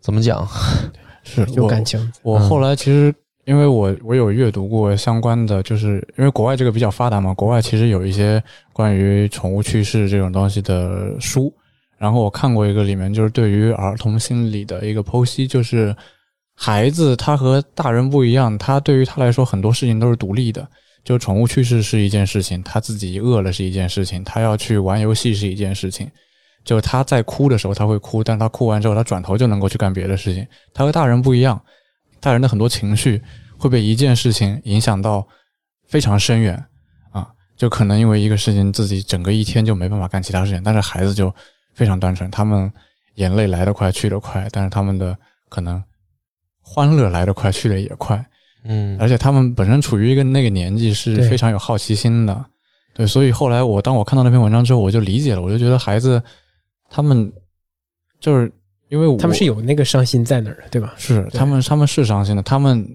怎么讲？是有感情。我后来其实因为我我有阅读过相关的，就是因为国外这个比较发达嘛，国外其实有一些关于宠物去世这种东西的书。然后我看过一个里面就是对于儿童心理的一个剖析，就是孩子他和大人不一样，他对于他来说很多事情都是独立的。就宠物去世是一件事情，他自己饿了是一件事情，他要去玩游戏是一件事情。就他在哭的时候他会哭，但他哭完之后他转头就能够去干别的事情。他和大人不一样，大人的很多情绪会被一件事情影响到非常深远啊，就可能因为一个事情自己整个一天就没办法干其他事情，但是孩子就。非常单纯，他们眼泪来得快，去得快，但是他们的可能欢乐来得快，去得也快，嗯，而且他们本身处于一个那个年纪是非常有好奇心的，对，所以后来我当我看到那篇文章之后，我就理解了，我就觉得孩子他们就是因为他们是有那个伤心在那儿的，对吧？是他们他们是伤心的，他们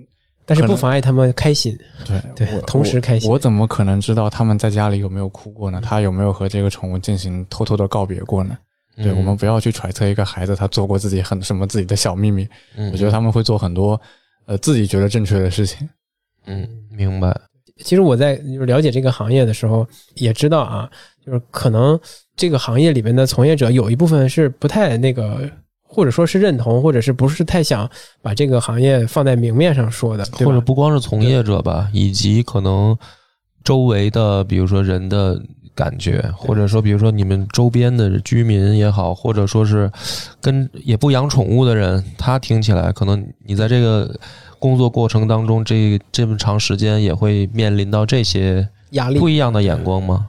但是不妨碍他们开心，对对，同时开心。我怎么可能知道他们在家里有没有哭过呢？他有没有和这个宠物进行偷偷的告别过呢？对，我们不要去揣测一个孩子他做过自己很什么自己的小秘密。嗯，我觉得他们会做很多呃自己觉得正确的事情。嗯，明白。其实我在就是了解这个行业的时候，也知道啊，就是可能这个行业里面的从业者有一部分是不太那个，或者说是认同，或者是不是太想把这个行业放在明面上说的，或者不光是从业者吧，以及可能周围的，比如说人的。感觉，或者说，比如说你们周边的居民也好，或者说是跟也不养宠物的人，他听起来可能你在这个工作过程当中，这这么长时间也会面临到这些压力、不一样的眼光吗？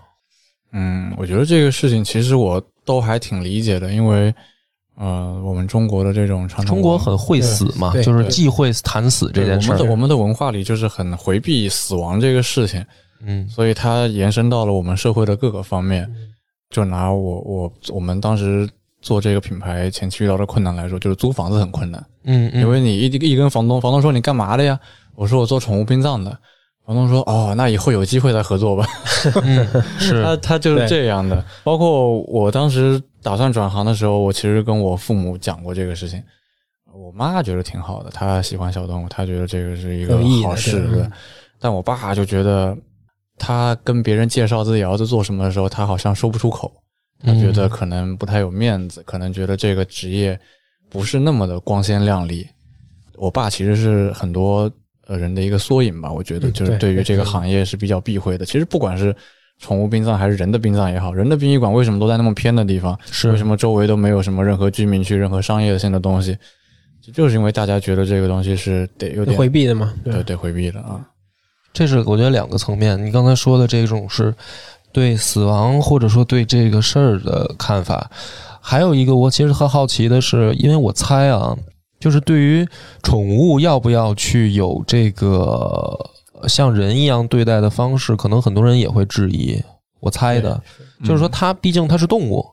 嗯，我觉得这个事情其实我都还挺理解的，因为呃，我们中国的这种传统，中国很会死嘛，就是忌讳谈死这件事。我们的我们的文化里就是很回避死亡这个事情。嗯，所以它延伸到了我们社会的各个方面。就拿我我我们当时做这个品牌前期遇到的困难来说，就是租房子很困难。嗯，因为你一一跟房东，房东说你干嘛的呀？我说我做宠物殡葬的。房东说哦，那以后有机会再合作吧。是，他他就是这样的。包括我当时打算转行的时候，我其实跟我父母讲过这个事情。我妈觉得挺好的，她喜欢小动物，她觉得这个是一个好事。对，但我爸就觉得。他跟别人介绍自己儿子做什么的时候，他好像说不出口，他觉得可能不太有面子，可能觉得这个职业不是那么的光鲜亮丽。我爸其实是很多呃人的一个缩影吧，我觉得就是对于这个行业是比较避讳的。其实不管是宠物殡葬还是人的殡葬也好，人的殡仪馆为什么都在那么偏的地方？是为什么周围都没有什么任何居民区、任何商业性的东西？就是因为大家觉得这个东西是得有点回避的嘛，对，得回避的啊。这是我觉得两个层面。你刚才说的这种是对死亡或者说对这个事儿的看法，还有一个我其实很好奇的是，因为我猜啊，就是对于宠物要不要去有这个像人一样对待的方式，可能很多人也会质疑。我猜的，就是说它毕竟它是动物。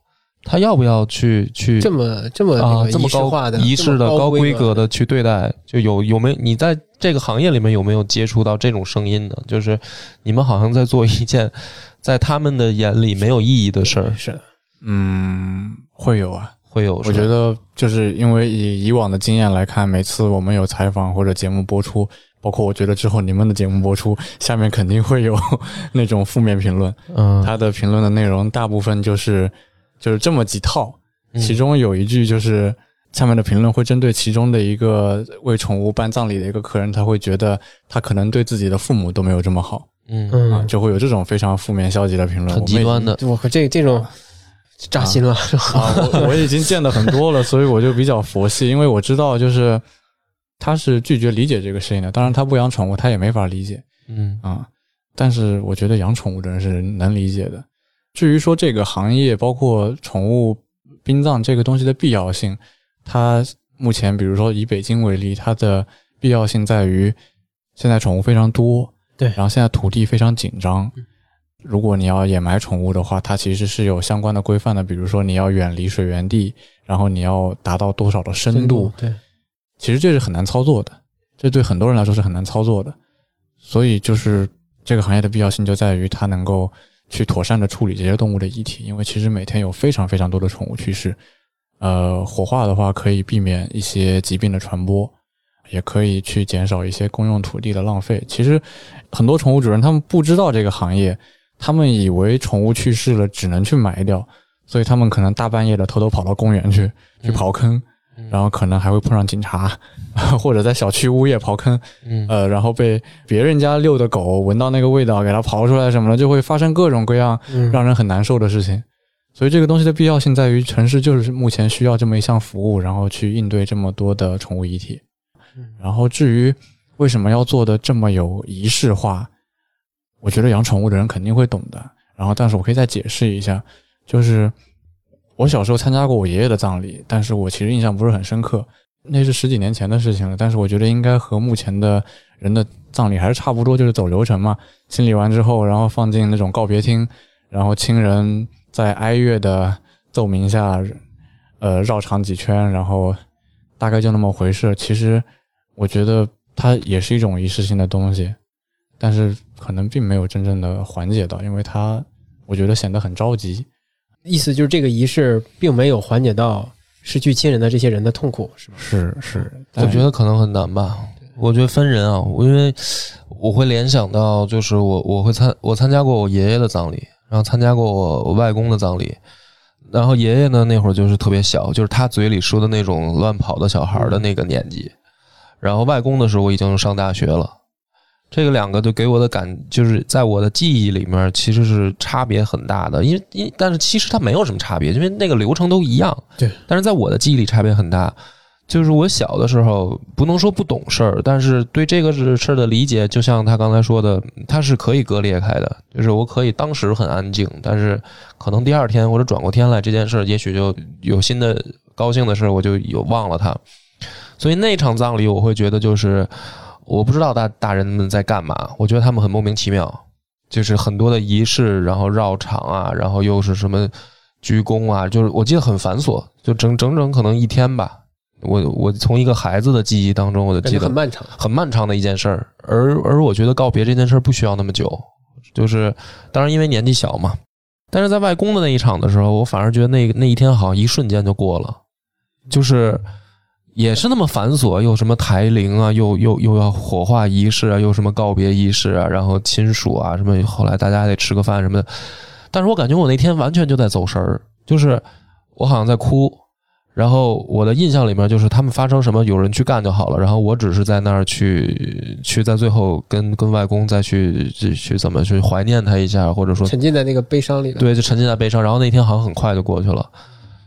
他要不要去去这么这么啊这么高仪式的高规格的去对待？就有有没有你在这个行业里面有没有接触到这种声音呢？就是你们好像在做一件在他们的眼里没有意义的事儿。是，嗯，会有啊，会有。我觉得就是因为以以往的经验来看，每次我们有采访或者节目播出，包括我觉得之后你们的节目播出，下面肯定会有 那种负面评论。嗯，他的评论的内容大部分就是。就是这么几套，其中有一句就是下面的评论会针对其中的一个为宠物办葬礼的一个客人，他会觉得他可能对自己的父母都没有这么好，嗯啊，就会有这种非常负面消极的评论，很极端的。我靠这这种扎心了，啊，我我已经见的很多了，所以我就比较佛系，因为我知道就是他是拒绝理解这个事情的。当然，他不养宠物，他也没法理解，嗯啊，但是我觉得养宠物的人是能理解的。至于说这个行业，包括宠物殡葬这个东西的必要性，它目前，比如说以北京为例，它的必要性在于现在宠物非常多，对，然后现在土地非常紧张，如果你要掩埋宠物的话，它其实是有相关的规范的，比如说你要远离水源地，然后你要达到多少的深度，对，其实这是很难操作的，这对很多人来说是很难操作的，所以就是这个行业的必要性就在于它能够。去妥善的处理这些动物的遗体，因为其实每天有非常非常多的宠物去世，呃，火化的话可以避免一些疾病的传播，也可以去减少一些公用土地的浪费。其实很多宠物主人他们不知道这个行业，他们以为宠物去世了只能去埋掉，所以他们可能大半夜的偷偷跑到公园去去刨坑，然后可能还会碰上警察，或者在小区物业刨坑，呃，然后被别人家遛的狗闻到那个味道给它刨出来什么的，就会发生各种各样让人很难受的事情。所以这个东西的必要性在于城市就是目前需要这么一项服务，然后去应对这么多的宠物遗体。然后至于为什么要做的这么有仪式化，我觉得养宠物的人肯定会懂的。然后，但是我可以再解释一下，就是我小时候参加过我爷爷的葬礼，但是我其实印象不是很深刻，那是十几年前的事情了。但是我觉得应该和目前的人的葬礼还是差不多，就是走流程嘛，清理完之后，然后放进那种告别厅，然后亲人。在哀乐的奏鸣下，呃，绕场几圈，然后大概就那么回事。其实我觉得它也是一种仪式性的东西，但是可能并没有真正的缓解到，因为它我觉得显得很着急。意思就是这个仪式并没有缓解到失去亲人的这些人的痛苦，是吗？是是，我觉得可能很难吧。我觉得分人啊，因为我会联想到，就是我我会参我参加过我爷爷的葬礼。然后参加过我我外公的葬礼，然后爷爷呢那会儿就是特别小，就是他嘴里说的那种乱跑的小孩的那个年纪。然后外公的时候我已经上大学了，这个两个就给我的感就是在我的记忆里面其实是差别很大的，因为因但是其实它没有什么差别，因为那个流程都一样。对，但是在我的记忆里差别很大。就是我小的时候不能说不懂事儿，但是对这个事儿的理解，就像他刚才说的，它是可以割裂开的。就是我可以当时很安静，但是可能第二天或者转过天来，这件事儿也许就有新的高兴的事儿，我就有忘了它。所以那场葬礼，我会觉得就是我不知道大大人们在干嘛，我觉得他们很莫名其妙，就是很多的仪式，然后绕场啊，然后又是什么鞠躬啊，就是我记得很繁琐，就整整整可能一天吧。我我从一个孩子的记忆当中，我就记得很漫长，很漫长的一件事儿。而而我觉得告别这件事儿不需要那么久，就是当然因为年纪小嘛。但是在外公的那一场的时候，我反而觉得那那一天好像一瞬间就过了，就是也是那么繁琐，又什么抬灵啊，又又又要火化仪式啊，又什么告别仪式啊，然后亲属啊什么，后来大家还得吃个饭什么的。但是我感觉我那天完全就在走神儿，就是我好像在哭。然后我的印象里面就是他们发生什么，有人去干就好了。然后我只是在那儿去去在最后跟跟外公再去去怎么去怀念他一下，或者说沉浸在那个悲伤里。对，就沉浸在悲伤。然后那天好像很快就过去了。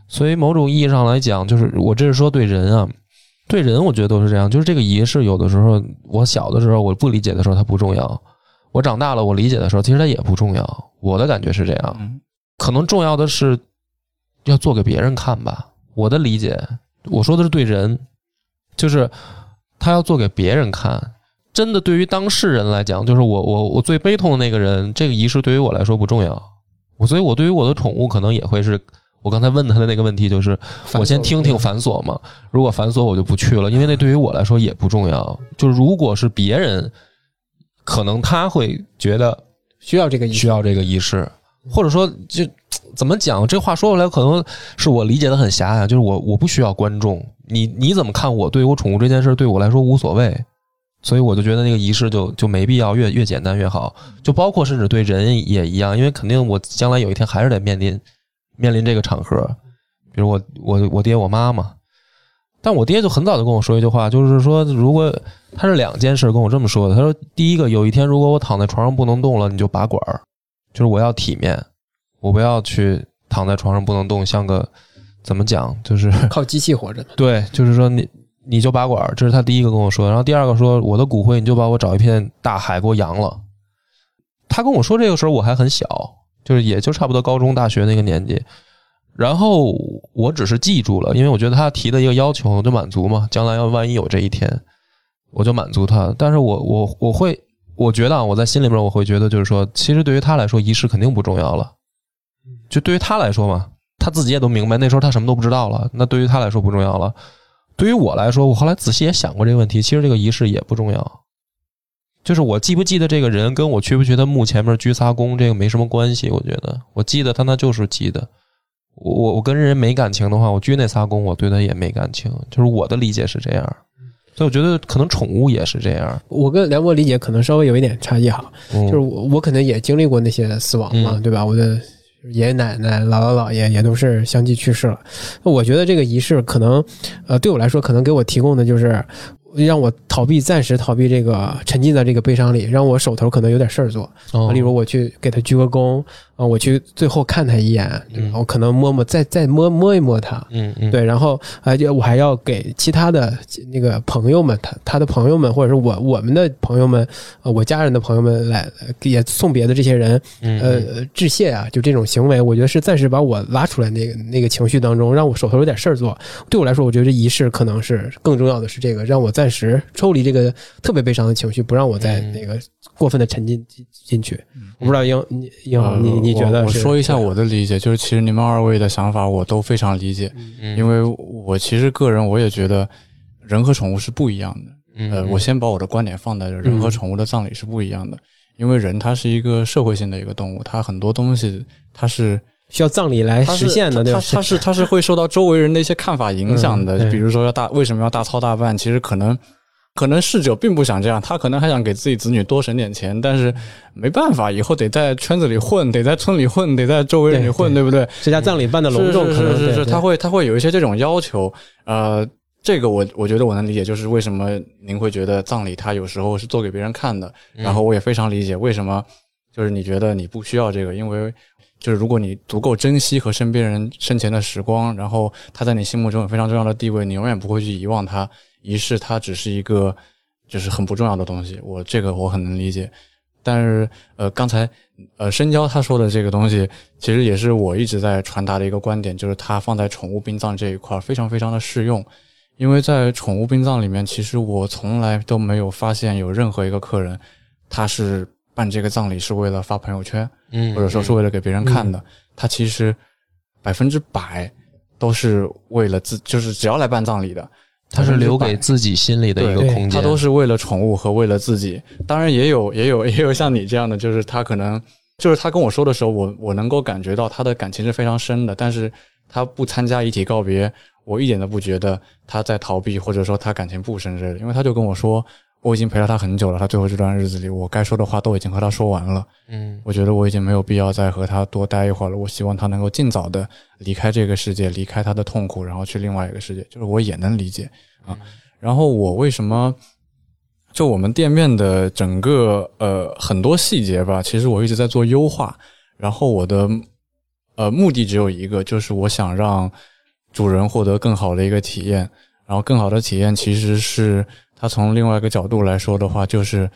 所以某种意义上来讲，就是我这是说对人啊，对人我觉得都是这样。就是这个仪式有的时候，我小的时候我不理解的时候它不重要，我长大了我理解的时候其实它也不重要。我的感觉是这样，可能重要的是要做给别人看吧。我的理解，我说的是对人，就是他要做给别人看。真的，对于当事人来讲，就是我我我最悲痛的那个人，这个仪式对于我来说不重要。我所以，我对于我的宠物，可能也会是我刚才问他的那个问题，就是我先听听繁琐嘛。如果繁琐，我就不去了，因为那对于我来说也不重要。就是如果是别人，可能他会觉得需要这个仪式需要这个仪式，或者说就。怎么讲？这话说回来，可能是我理解的很狭隘。就是我，我不需要观众。你你怎么看我？对于我宠物这件事，对我来说无所谓。所以我就觉得那个仪式就就没必要，越越简单越好。就包括甚至对人也一样，因为肯定我将来有一天还是得面临面临这个场合。比如我我我爹我妈嘛。但我爹就很早就跟我说一句话，就是说，如果他是两件事跟我这么说的。他说，第一个，有一天如果我躺在床上不能动了，你就拔管儿，就是我要体面。我不要去躺在床上不能动，像个怎么讲，就是 靠机器活着。对，就是说你你就拔管，这是他第一个跟我说。然后第二个说我的骨灰你就把我找一片大海给我扬了。他跟我说这个时候我还很小，就是也就差不多高中大学那个年纪。然后我只是记住了，因为我觉得他提的一个要求我就满足嘛。将来要万一有这一天，我就满足他。但是我我我会我觉得啊，我在心里面我会觉得就是说，其实对于他来说仪式肯定不重要了。就对于他来说嘛，他自己也都明白，那时候他什么都不知道了。那对于他来说不重要了。对于我来说，我后来仔细也想过这个问题，其实这个仪式也不重要。就是我记不记得这个人，跟我去不去他墓前面鞠仨躬，这个没什么关系。我觉得，我记得他那就是记得。我我跟人没感情的话，我鞠那仨躬，我对他也没感情，就是我的理解是这样。所以我觉得可能宠物也是这样。我跟梁博理解可能稍微有一点差异哈，嗯就是我我可能也经历过那些死亡嘛，嗯对吧？我的爷爷奶奶、姥姥姥爷也都是相继去世了。我觉得这个仪式可能，呃，对我来说可能给我提供的就是让我逃避，暂时逃避这个沉浸在这个悲伤里，让我手头可能有点事儿做。哦例如我去给他鞠个躬啊，我去最后看他一眼，我可能摸摸，再再摸摸一摸他。嗯嗯，对，然后而且我还要给其他的那个朋友们，他他的朋友们，或者是我我们的朋友们，呃，我家人的朋友们来呃也送别的这些人，嗯，呃，致谢啊，就这种行为，我觉得是暂时把我拉出来那个那个情绪当中，让我手头有点事儿做。对我来说，我觉得这仪式可能是更重要的是这个，让我暂时抽离这个特别悲伤的情绪，不让我再嗯那个过分的沉浸进进去。我不知道英你英豪，呃你你觉得？我我说一下我的理解，就是其实你们二位的想法我都非常理解，嗯因为我其实个人我也觉得人和宠物是不一样的。嗯呃，我先把我的观点放在这儿人和宠物的葬礼是不一样的，因为人它是一个社会性的一个动物，它很多东西它是需要葬礼来实现的，对吧它？它是 他是会受到周围人的一些看法影响的，嗯比如说要大为什么要大操大办，其实可能。可能逝者并不想这样，他可能还想给自己子女多省点钱，但是没办法，以后得在圈子里混，得在村里混，得在周围人里混，对对不对？这家葬礼办的隆重，是可能是是是，他会他会有一些这种要求。呃，这个我我觉得我能理解，就是为什么您会觉得葬礼它有时候是做给别人看的，嗯然后我也非常理解为什么就是你觉得你不需要这个，因为就是如果你足够珍惜和身边人生前的时光，然后他在你心目中有非常重要的地位，你永远不会去遗忘他。仪式它只是一个就是很不重要的东西，我这个我很能理解。但是呃，刚才呃深交他说的这个东西，其实也是我一直在传达的一个观点，就是它放在宠物殡葬这一块非常非常的适用。因为在宠物殡葬里面，其实我从来都没有发现有任何一个客人他是办这个葬礼是为了发朋友圈，嗯，或者说是为了给别人看的。他其实百分之百都是为了自，就是只要来办葬礼的，他是留给自己心里的一个空间，他都是为了宠物和为了自己。当然也有也有也有像你这样的，就是他可能就是他跟我说的时候，我我能够感觉到他的感情是非常深的，但是他不参加遗体告别，我一点都不觉得他在逃避，或者说他感情不深之类的，因为他就跟我说。我已经陪了他很久了，他最后这段日子里，我该说的话都已经和他说完了。嗯我觉得我已经没有必要再和他多待一会儿了。我希望他能够尽早的离开这个世界，离开他的痛苦，然后去另外一个世界。就是我也能理解啊。然后我为什么就我们店面的整个呃很多细节吧，其实我一直在做优化。然后我的呃目的只有一个，就是我想让主人获得更好的一个体验。然后更好的体验其实是他从另外一个角度来说的话，就是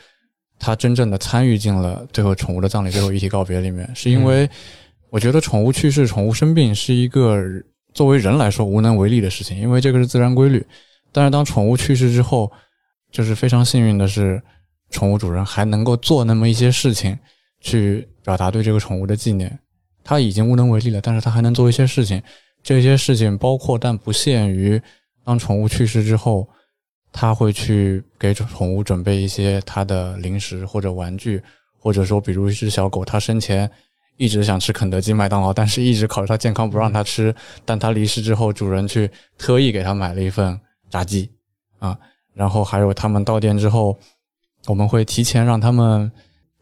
他真正的参与进了最后宠物的葬礼、最后遗体告别里面，是因为我觉得宠物去世、宠物生病是一个作为人来说无能为力的事情，因为这个是自然规律。但是当宠物去世之后，就是非常幸运的是，宠物主人还能够做那么一些事情，去表达对这个宠物的纪念。他已经无能为力了，但是他还能做一些事情。这些事情包括但不限于，当宠物去世之后，他会去给宠物准备一些它的零食或者玩具，或者说，比如一只小狗，它生前一直想吃肯德基、麦当劳，但是一直考虑它健康不让它吃，但它离世之后，主人去特意给它买了一份炸鸡啊，然后还有他们到店之后，我们会提前让他们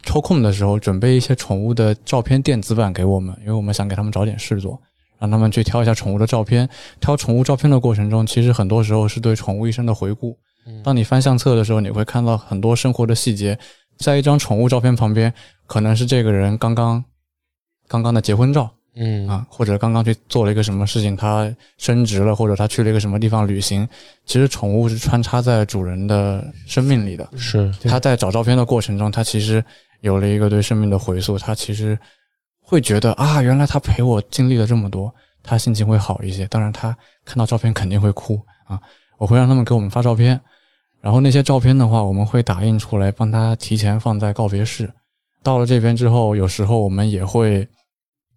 抽空的时候准备一些宠物的照片电子版给我们，因为我们想给他们找点事做。让他们去挑一下宠物的照片，挑宠物照片的过程中，其实很多时候是对宠物一生的回顾。当你翻相册的时候，你会看到很多生活的细节，在一张宠物照片旁边，可能是这个人刚刚刚刚的结婚照嗯啊，或者刚刚去做了一个什么事情，他升职了，或者他去了一个什么地方旅行。其实宠物是穿插在主人的生命里的。是他在找照片的过程中，他其实有了一个对生命的回溯，他其实会觉得啊，原来他陪我经历了这么多，他心情会好一些。当然，他看到照片肯定会哭啊。我会让他们给我们发照片，然后那些照片的话，我们会打印出来，帮他提前放在告别室。到了这边之后，有时候我们也会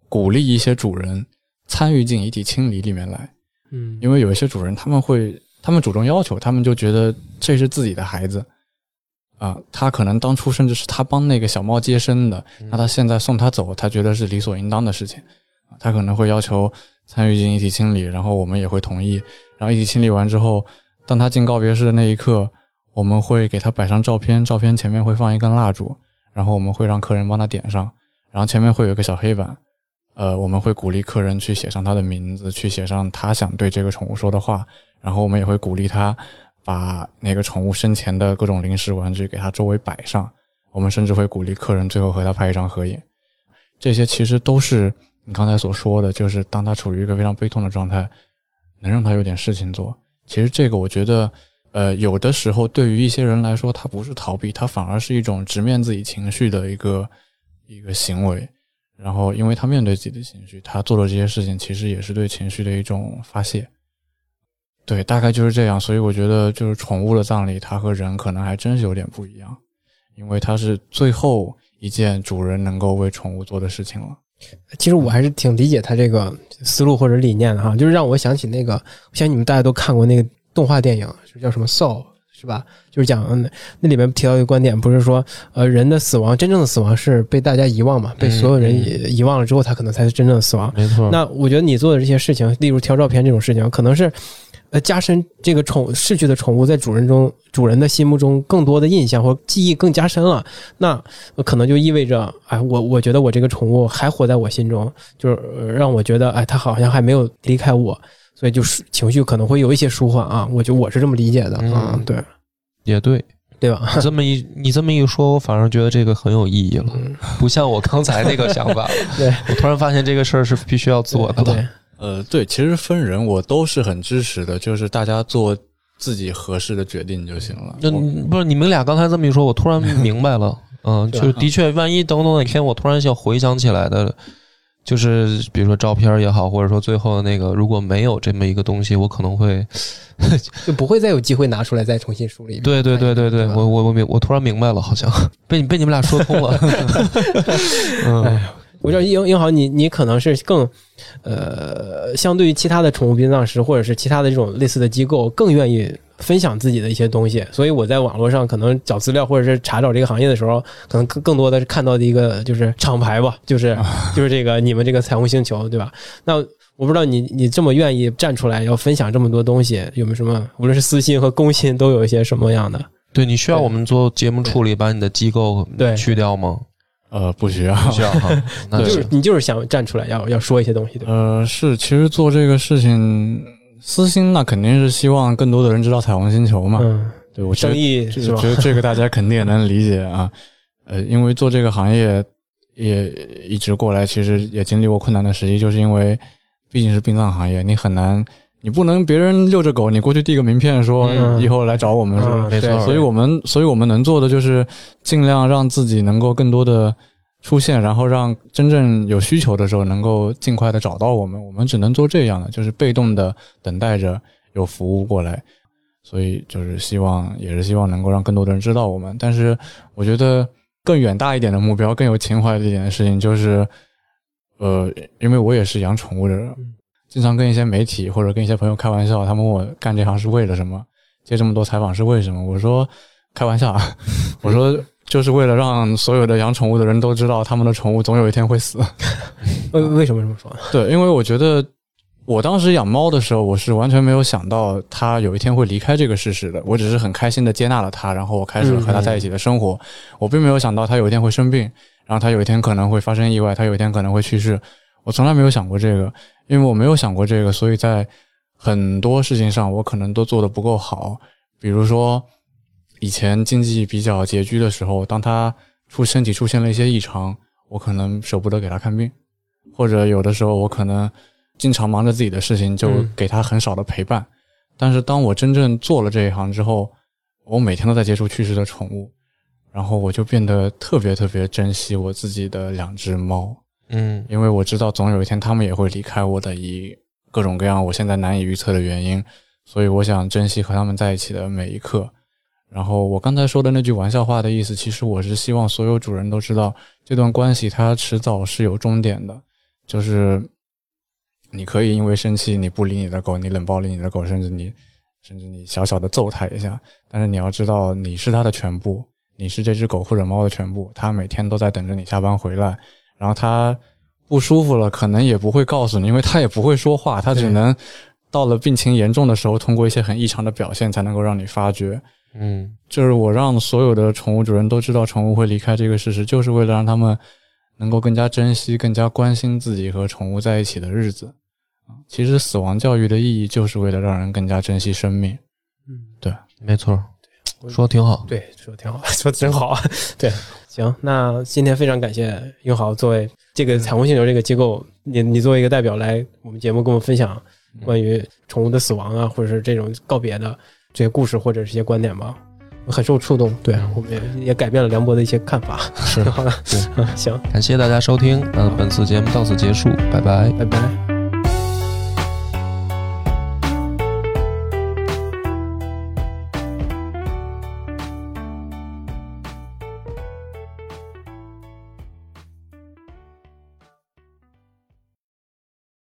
鼓励一些主人参与进遗体清理里面来。嗯，因为有一些主人他们会，他们主动要求，他们就觉得这是自己的孩子，啊，他可能当初甚至是他帮那个小猫接生的，那他现在送他走，他觉得是理所应当的事情，啊他可能会要求参与进行一体清理，然后我们也会同意。然后一体清理完之后，当他进告别室的那一刻，我们会给他摆上照片，照片前面会放一根蜡烛，然后我们会让客人帮他点上，然后前面会有一个小黑板，呃，我们会鼓励客人去写上他的名字，去写上他想对这个宠物说的话，然后我们也会鼓励他把那个宠物生前的各种零食玩具给它周围摆上，我们甚至会鼓励客人最后和它拍一张合影。这些其实都是你刚才所说的，就是当他处于一个非常悲痛的状态，能让他有点事情做。其实这个我觉得，呃，有的时候对于一些人来说，他不是逃避，他反而是一种直面自己情绪的一个一个行为。然后，因为他面对自己的情绪，他做的这些事情，其实也是对情绪的一种发泄。对，大概就是这样。所以我觉得，就是宠物的葬礼，它和人可能还真是有点不一样，因为它是最后。一件主人能够为宠物做的事情了。其实我还是挺理解他这个思路或者理念的哈，就是让我想起那个，我想你们大家都看过那个动画电影，就叫什么《Soul》，是吧？就是讲那里面提到一个观点，不是说呃人的死亡，真正的死亡是被大家遗忘嘛？被所有人遗忘了之后，他可能才是真正的死亡。没错。那我觉得你做的这些事情，例如挑照片这种事情，可能是。呃，加深这个宠逝去的宠物在主人中主人的心目中更多的印象或记忆更加深了，那可能就意味着，哎，我我觉得我这个宠物还活在我心中，就是让我觉得，哎，它好像还没有离开我，所以就是情绪可能会有一些舒缓啊。我觉得我是这么理解的啊，对，也对，对吧？这么一你这么一说，我反而觉得这个很有意义了，不像我刚才那个想法。对我突然发现这个事儿是必须要做的了。呃，对，其实分人我都是很支持的，就是大家做自己合适的决定就行了。嗯，不是你们俩刚才这么一说，我突然 明白了。嗯，就是的确，万一等等哪天我突然想回想起来的，就是比如说照片也好，或者说最后的那个，如果没有这么一个东西，我可能会 就不会再有机会拿出来再重新梳理。对对对对对，我我我明我突然明白了，好像 被你被你们俩说通了。嗯。我知道英英豪，你你可能是更，呃，相对于其他的宠物殡葬师或者是其他的这种类似的机构，更愿意分享自己的一些东西。所以我在网络上可能找资料或者是查找这个行业的时候，可能更更多的是看到的一个就是厂牌吧，就是 就是这个你们这个彩虹星球，对吧？那我不知道你你这么愿意站出来要分享这么多东西，有没有什么无论是私心和公心都有一些什么样的？对你需要我们做节目处理，把你的机构去掉吗？呃，不需要，不需要哈。那就是你就是想站出来，要要说一些东西，对吧？呃，是，其实做这个事情，私心那肯定是希望更多的人知道彩虹星球嘛。嗯，对我生意是吧？觉得这个大家肯定也能理解啊。呃，因为做这个行业也一直过来，其实也经历过困难的时期，就是因为毕竟是殡葬行业，你很难。你不能别人遛着狗，你过去递个名片说以后来找我们，是吧？没错。所以我们，所以我们能做的就是尽量让自己能够更多的出现，然后让真正有需求的时候能够尽快的找到我们。我们只能做这样的，就是被动的等待着有服务过来。所以就是希望，也是希望能够让更多的人知道我们。但是我觉得更远大一点的目标，更有情怀一点的事情，就是呃，因为我也是养宠物的人。经常跟一些媒体或者跟一些朋友开玩笑，他们问我干这行是为了什么，接这么多采访是为什么？我说开玩笑，啊，我说就是为了让所有的养宠物的人都知道，他们的宠物总有一天会死。为为什么这么说？对，因为我觉得我当时养猫的时候，我是完全没有想到它有一天会离开这个事实的。我只是很开心的接纳了它，然后我开始和它在一起的生活。我并没有想到它有一天会生病，然后它有一天可能会发生意外，它有一天可能会去世。我从来没有想过这个。因为我没有想过这个，所以在很多事情上我可能都做得不够好。比如说，以前经济比较拮据的时候，当他出身体出现了一些异常，我可能舍不得给他看病，或者有的时候我可能经常忙着自己的事情，就给他很少的陪伴。但是当我真正做了这一行之后，我每天都在接触去世的宠物，然后我就变得特别特别珍惜我自己的两只猫。嗯，因为我知道总有一天他们也会离开我的，以各种各样我现在难以预测的原因，所以我想珍惜和他们在一起的每一刻。然后我刚才说的那句玩笑话的意思，其实我是希望所有主人都知道，这段关系它迟早是有终点的。就是你可以因为生气你不理你的狗，你冷暴力你的狗，甚至你甚至你小小的揍它一下，但是你要知道，你是它的全部，你是这只狗或者猫的全部，它每天都在等着你下班回来。然后他不舒服了，可能也不会告诉你，因为他也不会说话，他只能到了病情严重的时候，通过一些很异常的表现，才能够让你发觉。嗯就是我让所有的宠物主人都知道宠物会离开这个事实，就是为了让他们能够更加珍惜、更加关心自己和宠物在一起的日子。啊，其实死亡教育的意义就是为了让人更加珍惜生命。嗯，对没错，说的挺好。对，说的挺好，说的真好。对，行，那今天非常感谢英豪作为这个彩虹星球这个机构，你你作为一个代表来我们节目跟我们分享关于宠物的死亡啊，或者是这种告别的这些故事或者是一些观点吧，很受触动。对我们也也改变了梁博的一些看法。是好的，行，感谢大家收听，那本次节目到此结束，拜拜。拜拜。